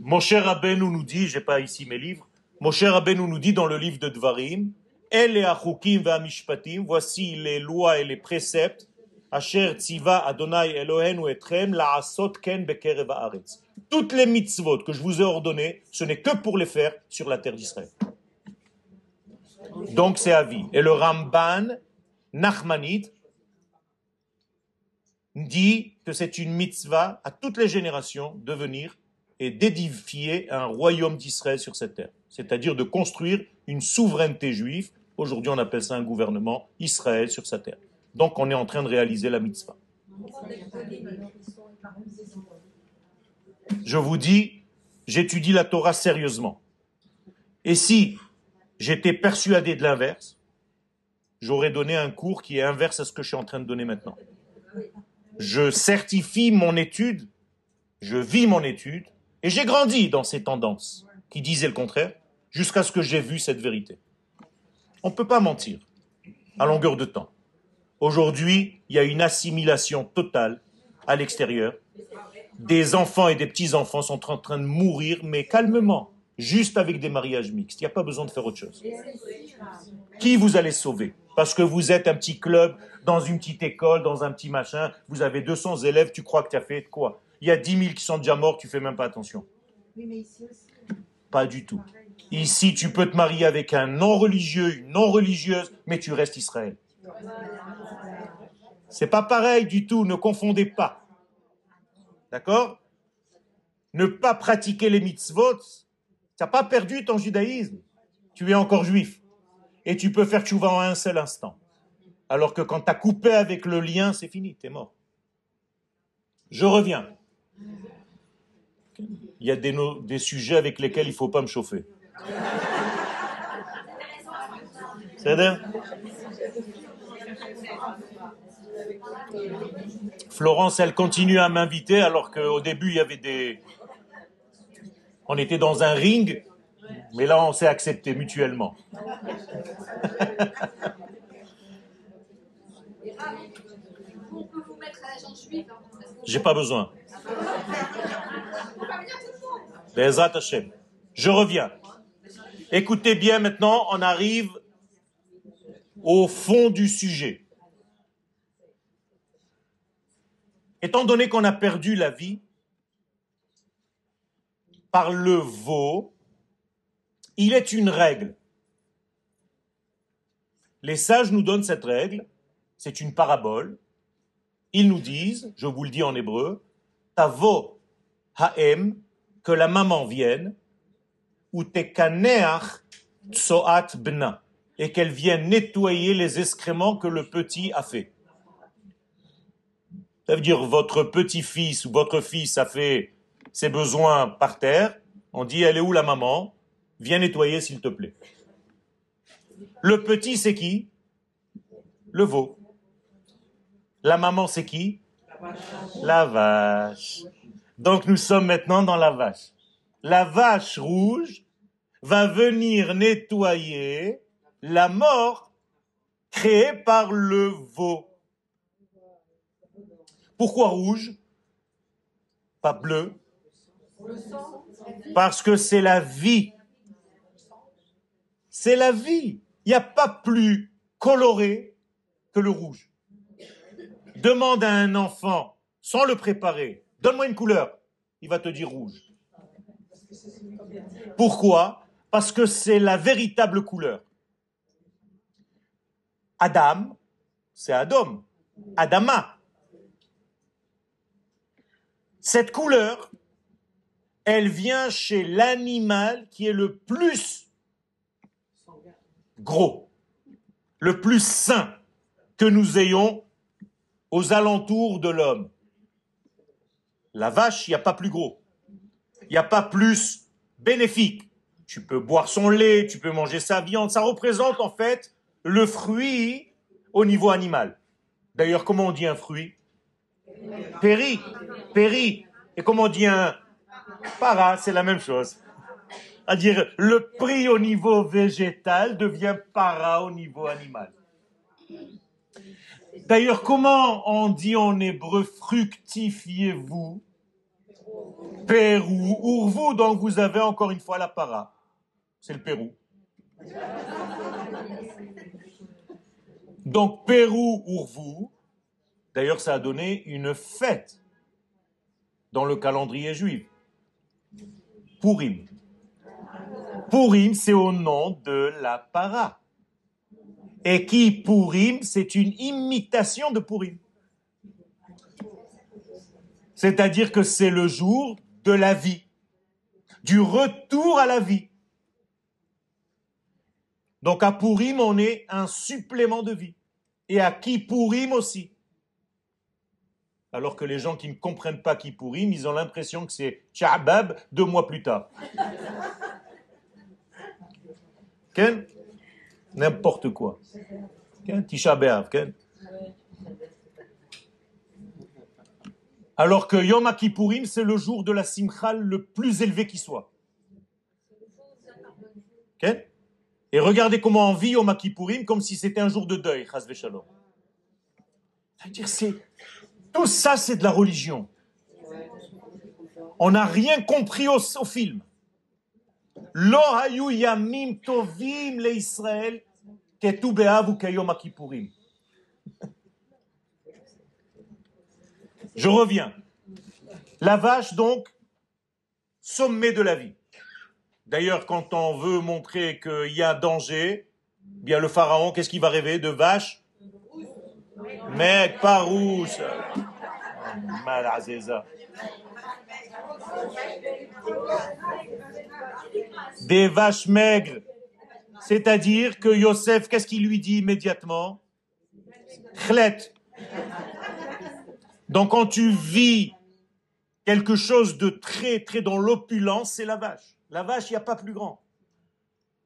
Mon cher Rabbeinu nous dit, j'ai pas ici mes livres, mon cher Rabbeinu nous dit dans le livre de Dvarim, El achukim mishpatim, voici les lois et les préceptes, Asher tziva Adonai Elohenu etrem la'asot ken bekerev haaretz. Toutes les mitzvot que je vous ai ordonnées, ce n'est que pour les faire sur la terre d'Israël. Donc c'est à vie. Et le Ramban, Nachmanide, dit que c'est une mitzvah à toutes les générations de venir et d'édifier un royaume d'Israël sur cette terre. c'est-à-dire de construire une souveraineté juive. Aujourd'hui, on appelle ça un gouvernement Israël sur sa terre. Donc, on est en train de réaliser la mitzvah. Je vous dis, j'étudie la Torah sérieusement. Et si j'étais persuadé de l'inverse, j'aurais donné un cours qui est inverse à ce que je suis en train de donner maintenant. Je certifie mon étude, je vis mon étude, et j'ai grandi dans ces tendances qui disaient le contraire, jusqu'à ce que j'ai vu cette vérité. On ne peut pas mentir à longueur de temps. Aujourd'hui, il y a une assimilation totale à l'extérieur. Des enfants et des petits-enfants sont en train de mourir, mais calmement, juste avec des mariages mixtes. Il n'y a pas besoin de faire autre chose. Qui vous allez sauver? Parce que vous êtes un petit club, dans une petite école, dans un petit machin, vous avez 200 élèves, tu crois que tu as fait quoi? Il y a 10 000 qui sont déjà morts, tu fais même pas attention. Pas du tout. Ici, tu peux te marier avec un non-religieux, une non-religieuse, mais tu restes Israël. C'est pas pareil du tout, ne confondez pas. D'accord? Ne pas pratiquer les mitzvot, tu n'as pas perdu ton judaïsme. Tu es encore juif. Et tu peux faire tchouva en un seul instant. Alors que quand tu as coupé avec le lien, c'est fini, tu es mort. Je reviens. Il y a des, sujets avec lesquels il ne faut pas me chauffer. C'est Florence, elle continue à m'inviter alors qu'au début, il y avait des... On était dans un ring, mais là, on s'est accepté mutuellement. J'ai pas besoin. Je reviens. Écoutez bien maintenant, on arrive au fond du sujet. Étant donné qu'on a perdu la vie par le veau, il est une règle. Les sages nous donnent cette règle, c'est une parabole. Ils nous disent, je vous le dis en hébreu, Tavo ha'em, que la maman vienne, ou tekaneach tsoat bna, et qu'elle vienne nettoyer les excréments que le petit a fait. Ça veut dire votre petit-fils ou votre fils a fait ses besoins par terre. On dit, elle est où la maman? Viens nettoyer s'il te plaît. Le petit, c'est qui? Le veau. La maman, c'est qui? La vache. Donc nous sommes maintenant dans la vache. La vache rouge va venir nettoyer la mort créée par le veau. Pourquoi rouge? Pas bleu Parce que c'est la vie. C'est la vie. Il n'y a pas plus coloré que le rouge. Demande à un enfant, sans le préparer, donne-moi une couleur. Il va te dire rouge. Pourquoi? Parce que c'est la véritable couleur. Adam, c'est Adam. Adama, cette couleur, elle vient chez l'animal qui est le plus gros, le plus sain que nous ayons aux alentours de l'homme. La vache, il n'y a pas plus gros. Il n'y a pas plus bénéfique. Tu peux boire son lait, tu peux manger sa viande. Ça représente en fait le fruit au niveau animal. D'ailleurs, comment on dit un fruit? Péri. Péri. Et comme on dit un para, c'est la même chose. C'est-à-dire, le prix au niveau végétal devient para au niveau animal. D'ailleurs, comment on dit en hébreu fructifiez-vous Pérou, Urvu, donc vous avez encore une fois la para? C'est le Pérou. Donc Pérou, Urvu, D'ailleurs, ça a donné une fête dans le calendrier juif. Purim. Purim, c'est au nom de la para. Et qui Purim, c'est une imitation de Purim. C'est-à-dire que c'est le jour de la vie, du retour à la vie. Donc à Purim, on est un supplément de vie. Et à Kippourim aussi. Alors que les gens qui ne comprennent pas Kippourim, ils ont l'impression que c'est Tchabab deux mois plus tard. Ken? N'importe quoi. Ken? Tisha Ken? Alors que Yom Kippourim, c'est le jour de la Simcha le plus élevé qui soit. Ken? Et regardez comment on vit Yom Kippourim comme si c'était un jour de deuil, Shalom. C'est, tout ça, c'est de la religion. On n'a rien compris au, film. Lo yamim tovim le Israël ketu be'av ou kayom. Je reviens. La vache, donc, sommet de la vie. D'ailleurs, quand on veut montrer qu'il y a danger, bien le pharaon, qu'est-ce qu'il va rêver De vaches Mec, pas rouge. Des vaches maigres. C'est-à-dire que Yosef, qu'est-ce qu'il lui dit immédiatement? Khlet. Donc quand tu vis quelque chose de très, très dans l'opulence, c'est la vache. La vache, il n'y a pas plus grand.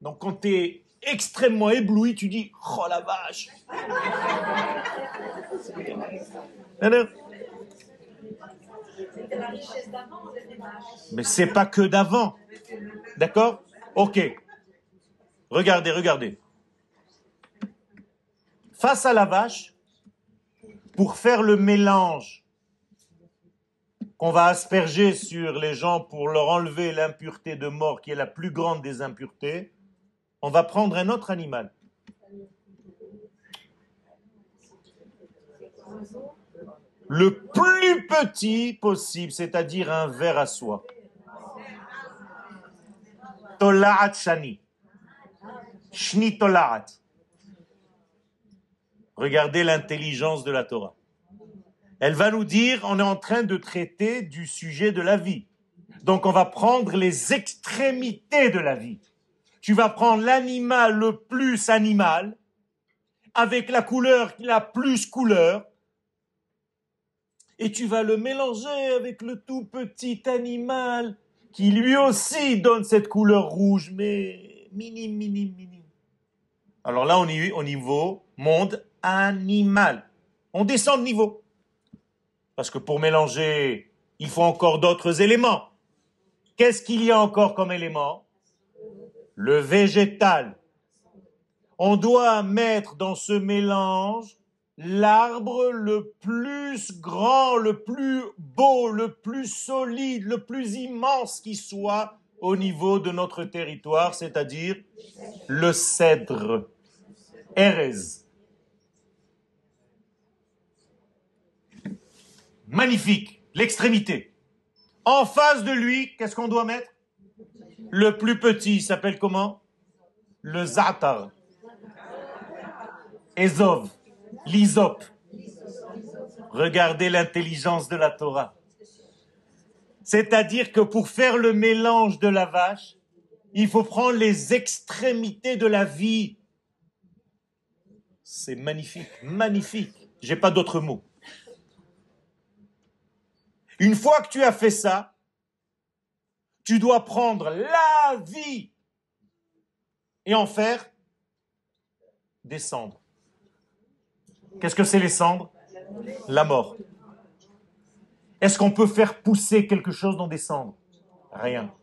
Donc quand tu es extrêmement ébloui, tu dis Oh la vache Mais c'est pas que d'avant. D'accord? Ok. Regardez, regardez. Face à la vache, pour faire le mélange qu'on va asperger sur les gens pour leur enlever l'impureté de mort qui est la plus grande des impuretés, on va prendre un autre animal. Le plus petit possible, c'est-à-dire un ver à soie. Tola'at shani. Shni tola'at. Regardez l'intelligence de la Torah. Elle va nous dire, on est en train de traiter du sujet de la vie. Donc on va prendre les extrémités de la vie. Tu vas prendre l'animal le plus animal, avec la couleur la plus couleur, et tu vas le mélanger avec le tout petit animal qui lui aussi donne cette couleur rouge, mais minime, minime, minime. Alors là, on est au niveau monde animal. On descend de niveau. Parce que pour mélanger, il faut encore d'autres éléments. Qu'est-ce qu'il y a encore comme élément? Le végétal. On doit mettre dans ce mélange l'arbre le plus grand, le plus beau, le plus solide, le plus immense qui soit au niveau de notre territoire, c'est-à-dire le cèdre. Erez. magnifique, l'extrémité. En face de lui, qu'est-ce qu'on doit mettre? Le plus petit s'appelle comment? Le Zatar. Ezov, l'Isop. Regardez l'intelligence de la Torah. C'est-à-dire que pour faire le mélange de la vache, il faut prendre les extrémités de la vie. C'est magnifique, magnifique. J'ai pas d'autres mots. Une fois que tu as fait ça, tu dois prendre la vie et en faire des cendres. Qu'est-ce que c'est les cendres? La mort. Est-ce qu'on peut faire pousser quelque chose dans des cendres? Rien.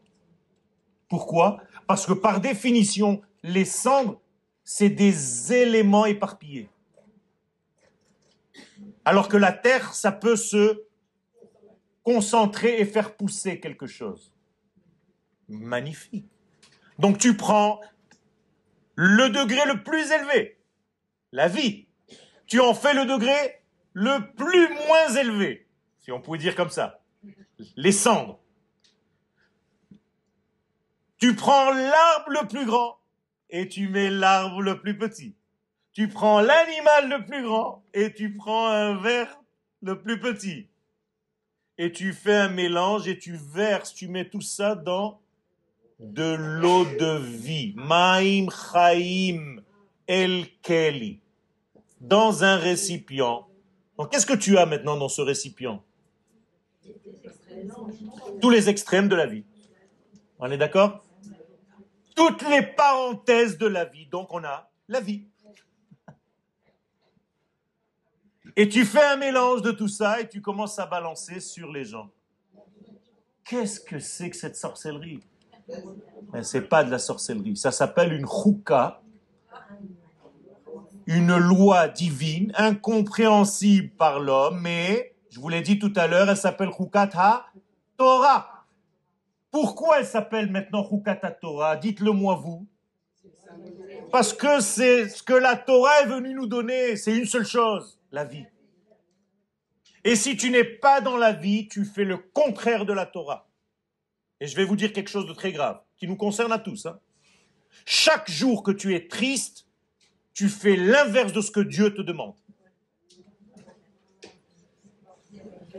Pourquoi? Parce que par définition, les cendres, c'est des éléments éparpillés. Alors que la terre, ça peut se concentrer et faire pousser quelque chose. Magnifique. Donc tu prends le degré le plus élevé, la vie. Tu en fais le degré le plus moins élevé, si on pouvait dire comme ça, les cendres. Tu prends l'arbre le plus grand et tu mets l'arbre le plus petit. Tu prends l'animal le plus grand et tu prends un verre le plus petit et tu fais un mélange et tu verses, tu mets tout ça dans de l'eau de vie. Maim chaim el keli. Dans un récipient. Donc, qu'est-ce que tu as maintenant dans ce récipient? Tous les extrêmes de la vie. On est d'accord? Toutes les parenthèses de la vie. Donc, on a la vie. Et tu fais un mélange de tout ça et tu commences à balancer sur les gens. Qu'est-ce que c'est que cette sorcellerie? Ce C'est pas de la sorcellerie. Ça s'appelle une chouka, une loi divine, incompréhensible par l'homme, mais, je vous l'ai dit tout à l'heure, elle s'appelle Chukat Torah. Pourquoi elle s'appelle maintenant Chukat Torah? Dites-le moi vous. Parce que c'est ce que la Torah est venue nous donner, c'est une seule chose, la vie. Et si tu n'es pas dans la vie, tu fais le contraire de la Torah. Et je vais vous dire quelque chose de très grave, qui nous concerne à tous. Hein. Chaque jour que tu es triste, tu fais l'inverse de ce que Dieu te demande.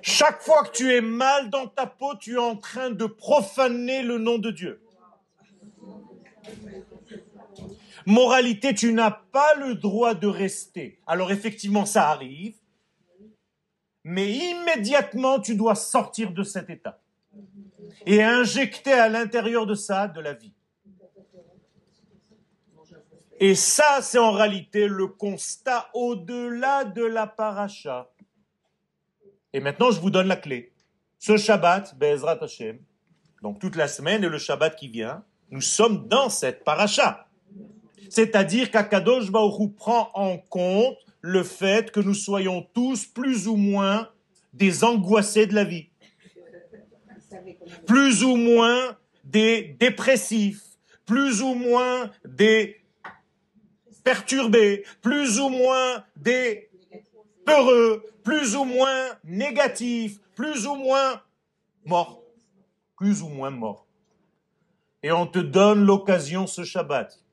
Chaque fois que tu es mal dans ta peau, tu es en train de profaner le nom de Dieu. Moralité, tu n'as pas le droit de rester. Alors effectivement, ça arrive, mais immédiatement, tu dois sortir de cet état et injecter à l'intérieur de ça de la vie. Et ça, c'est en réalité le constat au-delà de la paracha. Et maintenant, je vous donne la clé. Ce Shabbat, Be'ezrat Hashem, donc toute la semaine et le Shabbat qui vient, nous sommes dans cette paracha. C'est-à-dire qu'Akadosh Baruch prend en compte le fait que nous soyons tous plus ou moins des angoissés de la vie, plus ou moins des dépressifs, plus ou moins des perturbés, plus ou moins des peureux, plus ou moins négatifs, plus ou moins morts, plus ou moins morts. Et on te donne l'occasion ce Shabbat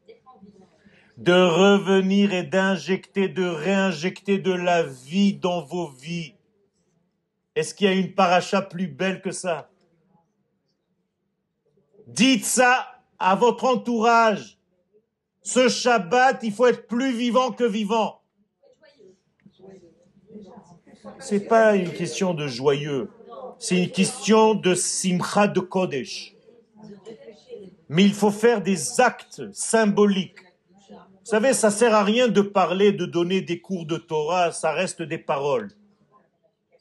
de revenir et d'injecter, de réinjecter de la vie dans vos vies. Est-ce qu'il y a une paracha plus belle que ça? Dites ça à votre entourage. Ce Shabbat, il faut être plus vivant que vivant. C'est pas une question de joyeux, c'est une question de simcha de Kodesh. Mais il faut faire des actes symboliques. Vous savez, ça sert à rien de parler, de donner des cours de Torah, ça reste des paroles.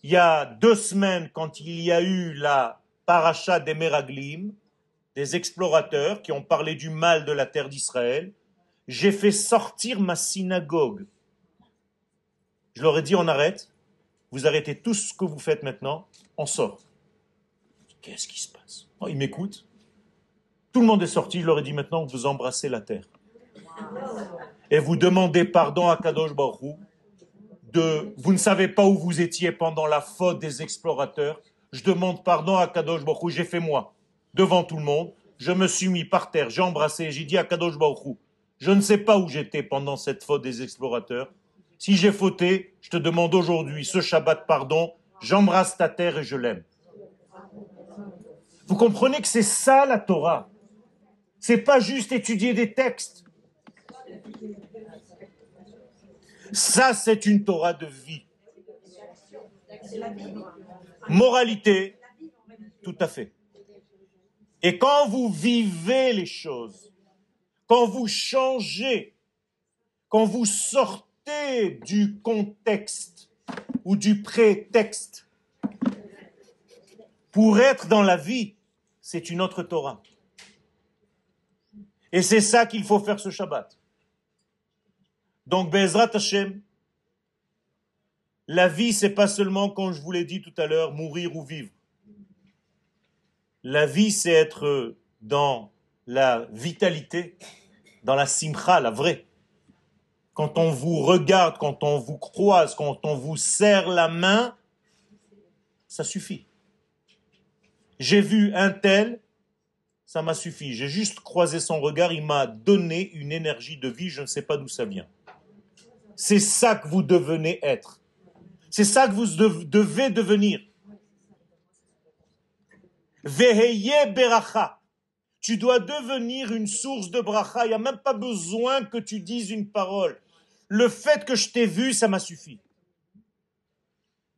Il y a deux semaines, quand il y a eu la paracha des Meraglim, des explorateurs qui ont parlé du mal de la terre d'Israël, j'ai fait sortir ma synagogue. Je leur ai dit on arrête, vous arrêtez tout ce que vous faites maintenant, on sort. Qu'est-ce qui se passe? Oh, Ils m'écoutent. Tout le monde est sorti, je leur ai dit maintenant vous embrassez la terre et vous demandez pardon à Kadosh Baruch de vous ne savez pas où vous étiez pendant la faute des explorateurs. Je demande pardon à Kadosh Baruch j'ai fait moi devant tout le monde. Je me suis mis par terre, j'ai embrassé, j'ai dit à Kadosh je ne sais pas où j'étais pendant cette faute des explorateurs. Si j'ai fauté, je te demande aujourd'hui ce Shabbat pardon, j'embrasse ta terre et je l'aime. Vous comprenez que c'est ça la Torah. C'est pas juste étudier des textes. Ça, c'est une Torah de vie. Moralité, tout à fait. Et quand vous vivez les choses, quand vous changez, quand vous sortez du contexte ou du prétexte pour être dans la vie, c'est une autre Torah. Et c'est ça qu'il faut faire ce Shabbat. Donc, Bezrat Hashem, la vie, c'est pas seulement, comme je vous l'ai dit tout à l'heure, mourir ou vivre. La vie, c'est être dans la vitalité, dans la simcha, la vraie. Quand on vous regarde, quand on vous croise, quand on vous serre la main, ça suffit. J'ai vu un tel, ça m'a suffi. J'ai juste croisé son regard, il m'a donné une énergie de vie, je ne sais pas d'où ça vient. C'est ça que vous devenez être. C'est ça que vous devez devenir. Veheye beracha. Tu dois devenir une source de bracha. Il n'y a même pas besoin que tu dises une parole. Le fait que je t'ai vu, ça m'a suffi.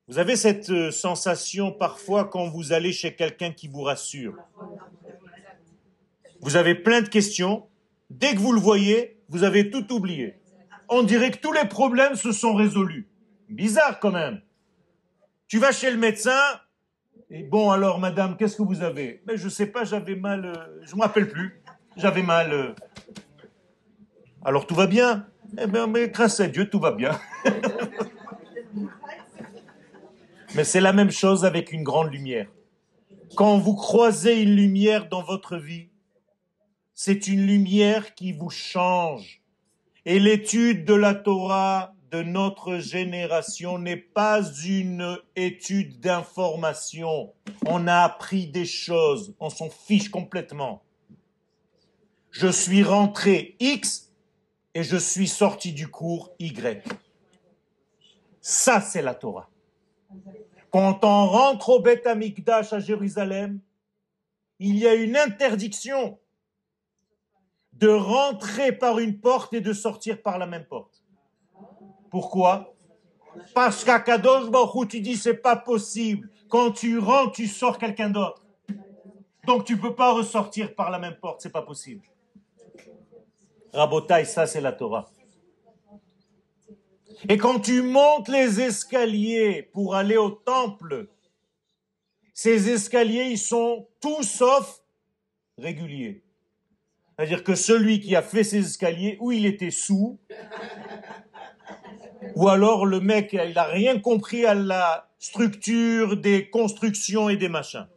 Vous avez cette euh, sensation parfois quand vous allez chez quelqu'un qui vous rassure. Vous avez plein de questions. Dès que vous le voyez, vous avez tout oublié. On dirait que tous les problèmes se sont résolus. Bizarre quand même. Tu vas chez le médecin, et bon alors madame, qu'est-ce que vous avez? Mais je sais pas, j'avais mal, euh, je me rappelle plus. J'avais mal. euh. Alors tout va bien? Eh bien, mais grâce à Dieu, tout va bien. mais c'est la même chose avec une grande lumière. Quand vous croisez une lumière dans votre vie, c'est une lumière qui vous change. Et l'étude de la Torah de notre génération n'est pas une étude d'information. On a appris des choses, on s'en fiche complètement. Je suis rentré X et je suis sorti du cours Y. Ça, c'est la Torah. Quand on rentre au Beth Amikdash à Jérusalem, il y a une interdiction de rentrer par une porte et de sortir par la même porte. Pourquoi? Parce qu'à Kadosh Baruch tu dis c'est pas possible. Quand tu rentres, tu sors quelqu'un d'autre. Donc tu peux pas ressortir par la même porte, c'est pas possible. Rabotai, ça c'est la Torah. Et quand tu montes les escaliers pour aller au temple, ces escaliers, ils sont tout sauf réguliers. C'est-à-dire que celui qui a fait ces escaliers, ou il était sous, ou alors le mec, il n'a rien compris à la structure des constructions et des machins.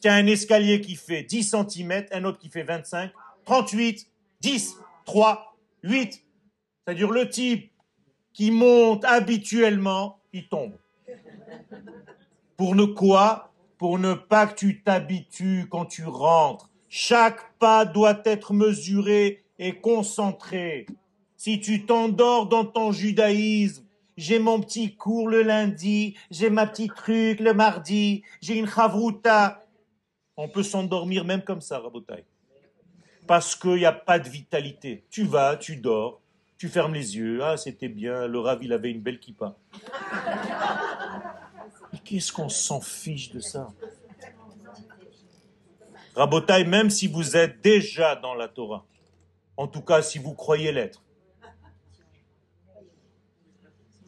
Tu as un escalier qui fait 10 cm, un autre qui fait 25, 38, 10, 3, 8. C'est-à-dire le type qui monte habituellement, il tombe. Pour ne quoi? Pour ne pas que tu t'habitues quand tu rentres. Chaque pas doit être mesuré et concentré. Si tu t'endors dans ton judaïsme, j'ai mon petit cours le lundi, j'ai ma petite truc le mardi, j'ai une chavruta. On peut s'endormir même comme ça, Rabotai. Parce qu'il n'y a pas de vitalité. Tu vas, tu dors, tu fermes les yeux. Ah, c'était bien, le Rav, il avait une belle kippa. Mais qu'est-ce qu'on s'en fiche de ça? Rabotai, même si vous êtes déjà dans la Torah, en tout cas si vous croyez l'être,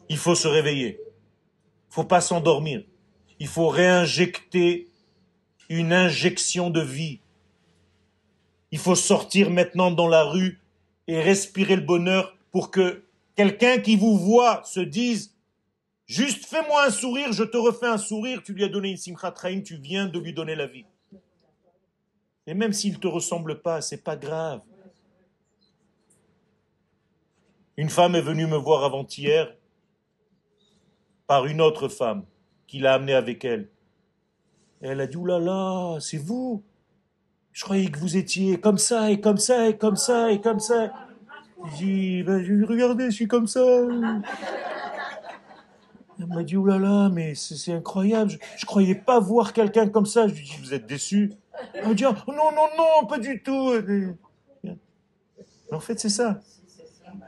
il faut se réveiller. Il faut pas s'endormir. Il faut réinjecter une injection de vie. Il faut sortir maintenant dans la rue et respirer le bonheur pour que quelqu'un qui vous voit se dise juste fais-moi un sourire, je te refais un sourire, tu lui as donné une simchat train, tu viens de lui donner la vie. Et même s'il ne te ressemble pas, c'est pas grave. Une femme est venue me voir avant-hier par une autre femme qui l'a amenée avec elle. Elle a dit, oulala, c'est vous Je croyais que vous étiez comme ça, et comme ça, et comme ça, et comme ça. J'ai dit, ben, regardez, je suis comme ça. Elle m'a dit, oulala, mais c'est incroyable, je, je croyais pas voir quelqu'un comme ça. Je lui ai dit, vous êtes déçu Elle m'a dit, oh, non, non, non, pas du tout. En fait, c'est ça.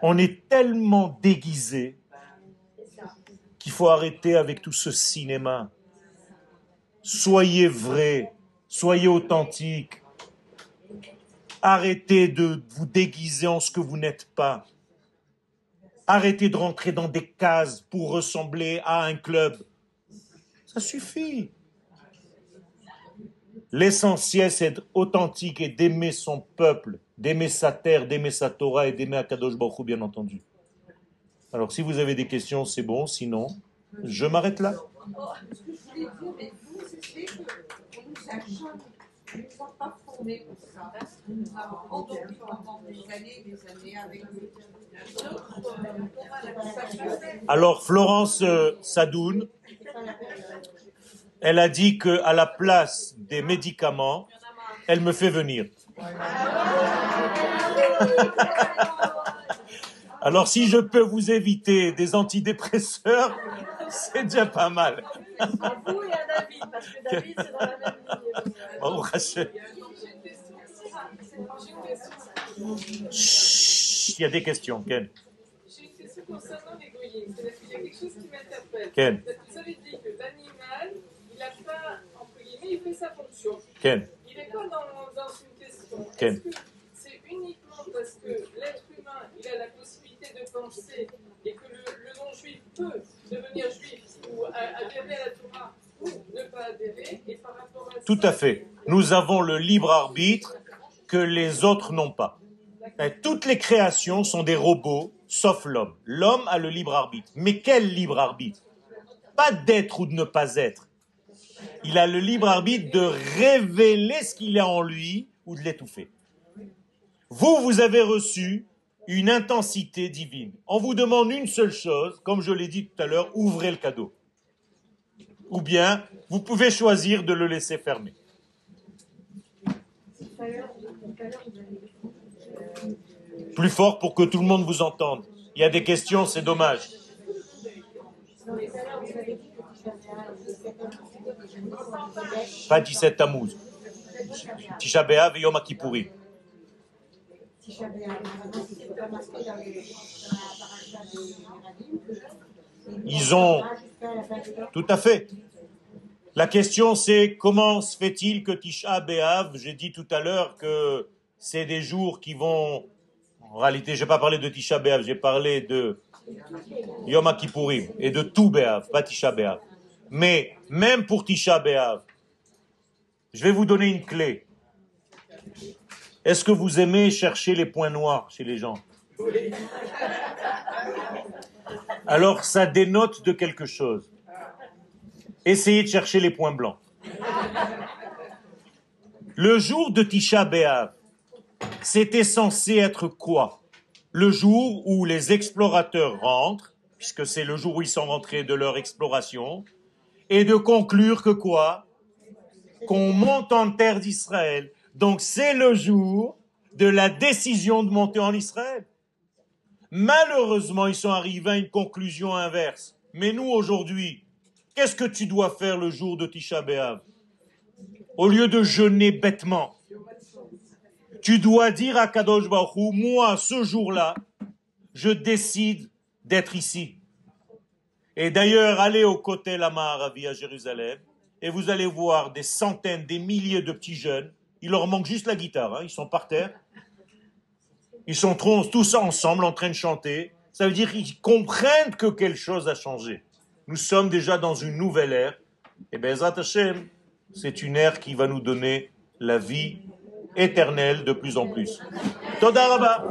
On est tellement déguisé qu'il faut arrêter avec tout ce cinéma. Soyez vrai, soyez authentique. Arrêtez de vous déguiser en ce que vous n'êtes pas. Arrêtez de rentrer dans des cases pour ressembler à un club. Ça suffit. L'essentiel, c'est d'être authentique et d'aimer son peuple, d'aimer sa terre, d'aimer sa Torah et d'aimer Akadosh Baruch bien entendu. Alors, si vous avez des questions, c'est bon. Sinon, je m'arrête là. Alors, Florence euh, Sadoun, elle a dit que à la place des médicaments, elle me fait venir. Alors, si je peux vous éviter des antidépresseurs, c'est déjà pas mal. À vous et à David, parce que David, c'est dans la même ligne. Chut, Il y a des questions, Ken. J'ai une question concernant les goyim. C'est-à-dire qu'il y a quelque chose qui m'interpelle. Ken, Vous avez dit que l'animal, il n'a pas, entre guillemets, il fait sa fonction. Ken. Il n'est pas dans, dans une question. Quel Est-ce que c'est uniquement parce que l'être humain, il a la possibilité de penser et que le, le non-juif peut devenir juif ou adhérer à la Torah ou ne pas adhérer et par rapport à Tout à fait. Nous avons le libre arbitre que les autres n'ont pas. Toutes les créations sont des robots, sauf l'homme. L'homme a le libre arbitre. Mais quel libre arbitre? Pas d'être ou de ne pas être. Il a le libre arbitre de révéler ce qu'il a en lui ou de l'étouffer. Vous, vous avez reçu une intensité divine. On vous demande une seule chose, comme je l'ai dit tout à l'heure, ouvrez le cadeau. Ou bien, vous pouvez choisir de le laisser fermer. Plus fort pour que tout le monde vous entende. Il y a des questions, c'est dommage. Pas 17 Tammuz. Tisha Yom Kippourim. Ils ont... Tout à fait. La question c'est comment se fait-il que Tisha B'Av, j'ai dit tout à l'heure que c'est des jours qui vont... En réalité, je n'ai pas parlé de Tisha B'Av, j'ai parlé de Yom Kippourim et de tout B'Av, pas Tisha B'Av. Mais même pour Tisha B'Av, je vais vous donner une clé. Est-ce que vous aimez chercher les points noirs chez les gens? Alors ça dénote de quelque chose. Essayez de chercher les points blancs. Le jour de Tisha B'Av, c'était censé être quoi? Le jour où les explorateurs rentrent, puisque c'est le jour où ils sont rentrés de leur exploration, et de conclure que quoi? Qu'on monte en terre d'Israël. Donc c'est le jour de la décision de monter en Israël. Malheureusement, ils sont arrivés à une conclusion inverse. Mais nous, aujourd'hui, qu'est-ce que tu dois faire le jour de Tisha B'Av? Au lieu de jeûner bêtement, tu dois dire à Kadosh Baruch moi, ce jour-là, je décide d'être ici. Et d'ailleurs, allez au côté Lamaravi à Jérusalem, et vous allez voir des centaines, des milliers de petits jeunes. Il leur manque juste la guitare, hein, ils sont par terre. Ils sont tous ensemble en train de chanter. Ça veut dire qu'ils comprennent que quelque chose a changé. Nous sommes déjà dans une nouvelle ère. Et Bezrat Hashem, c'est une ère qui va nous donner la vie éternelle de plus en plus. Toda Rabba.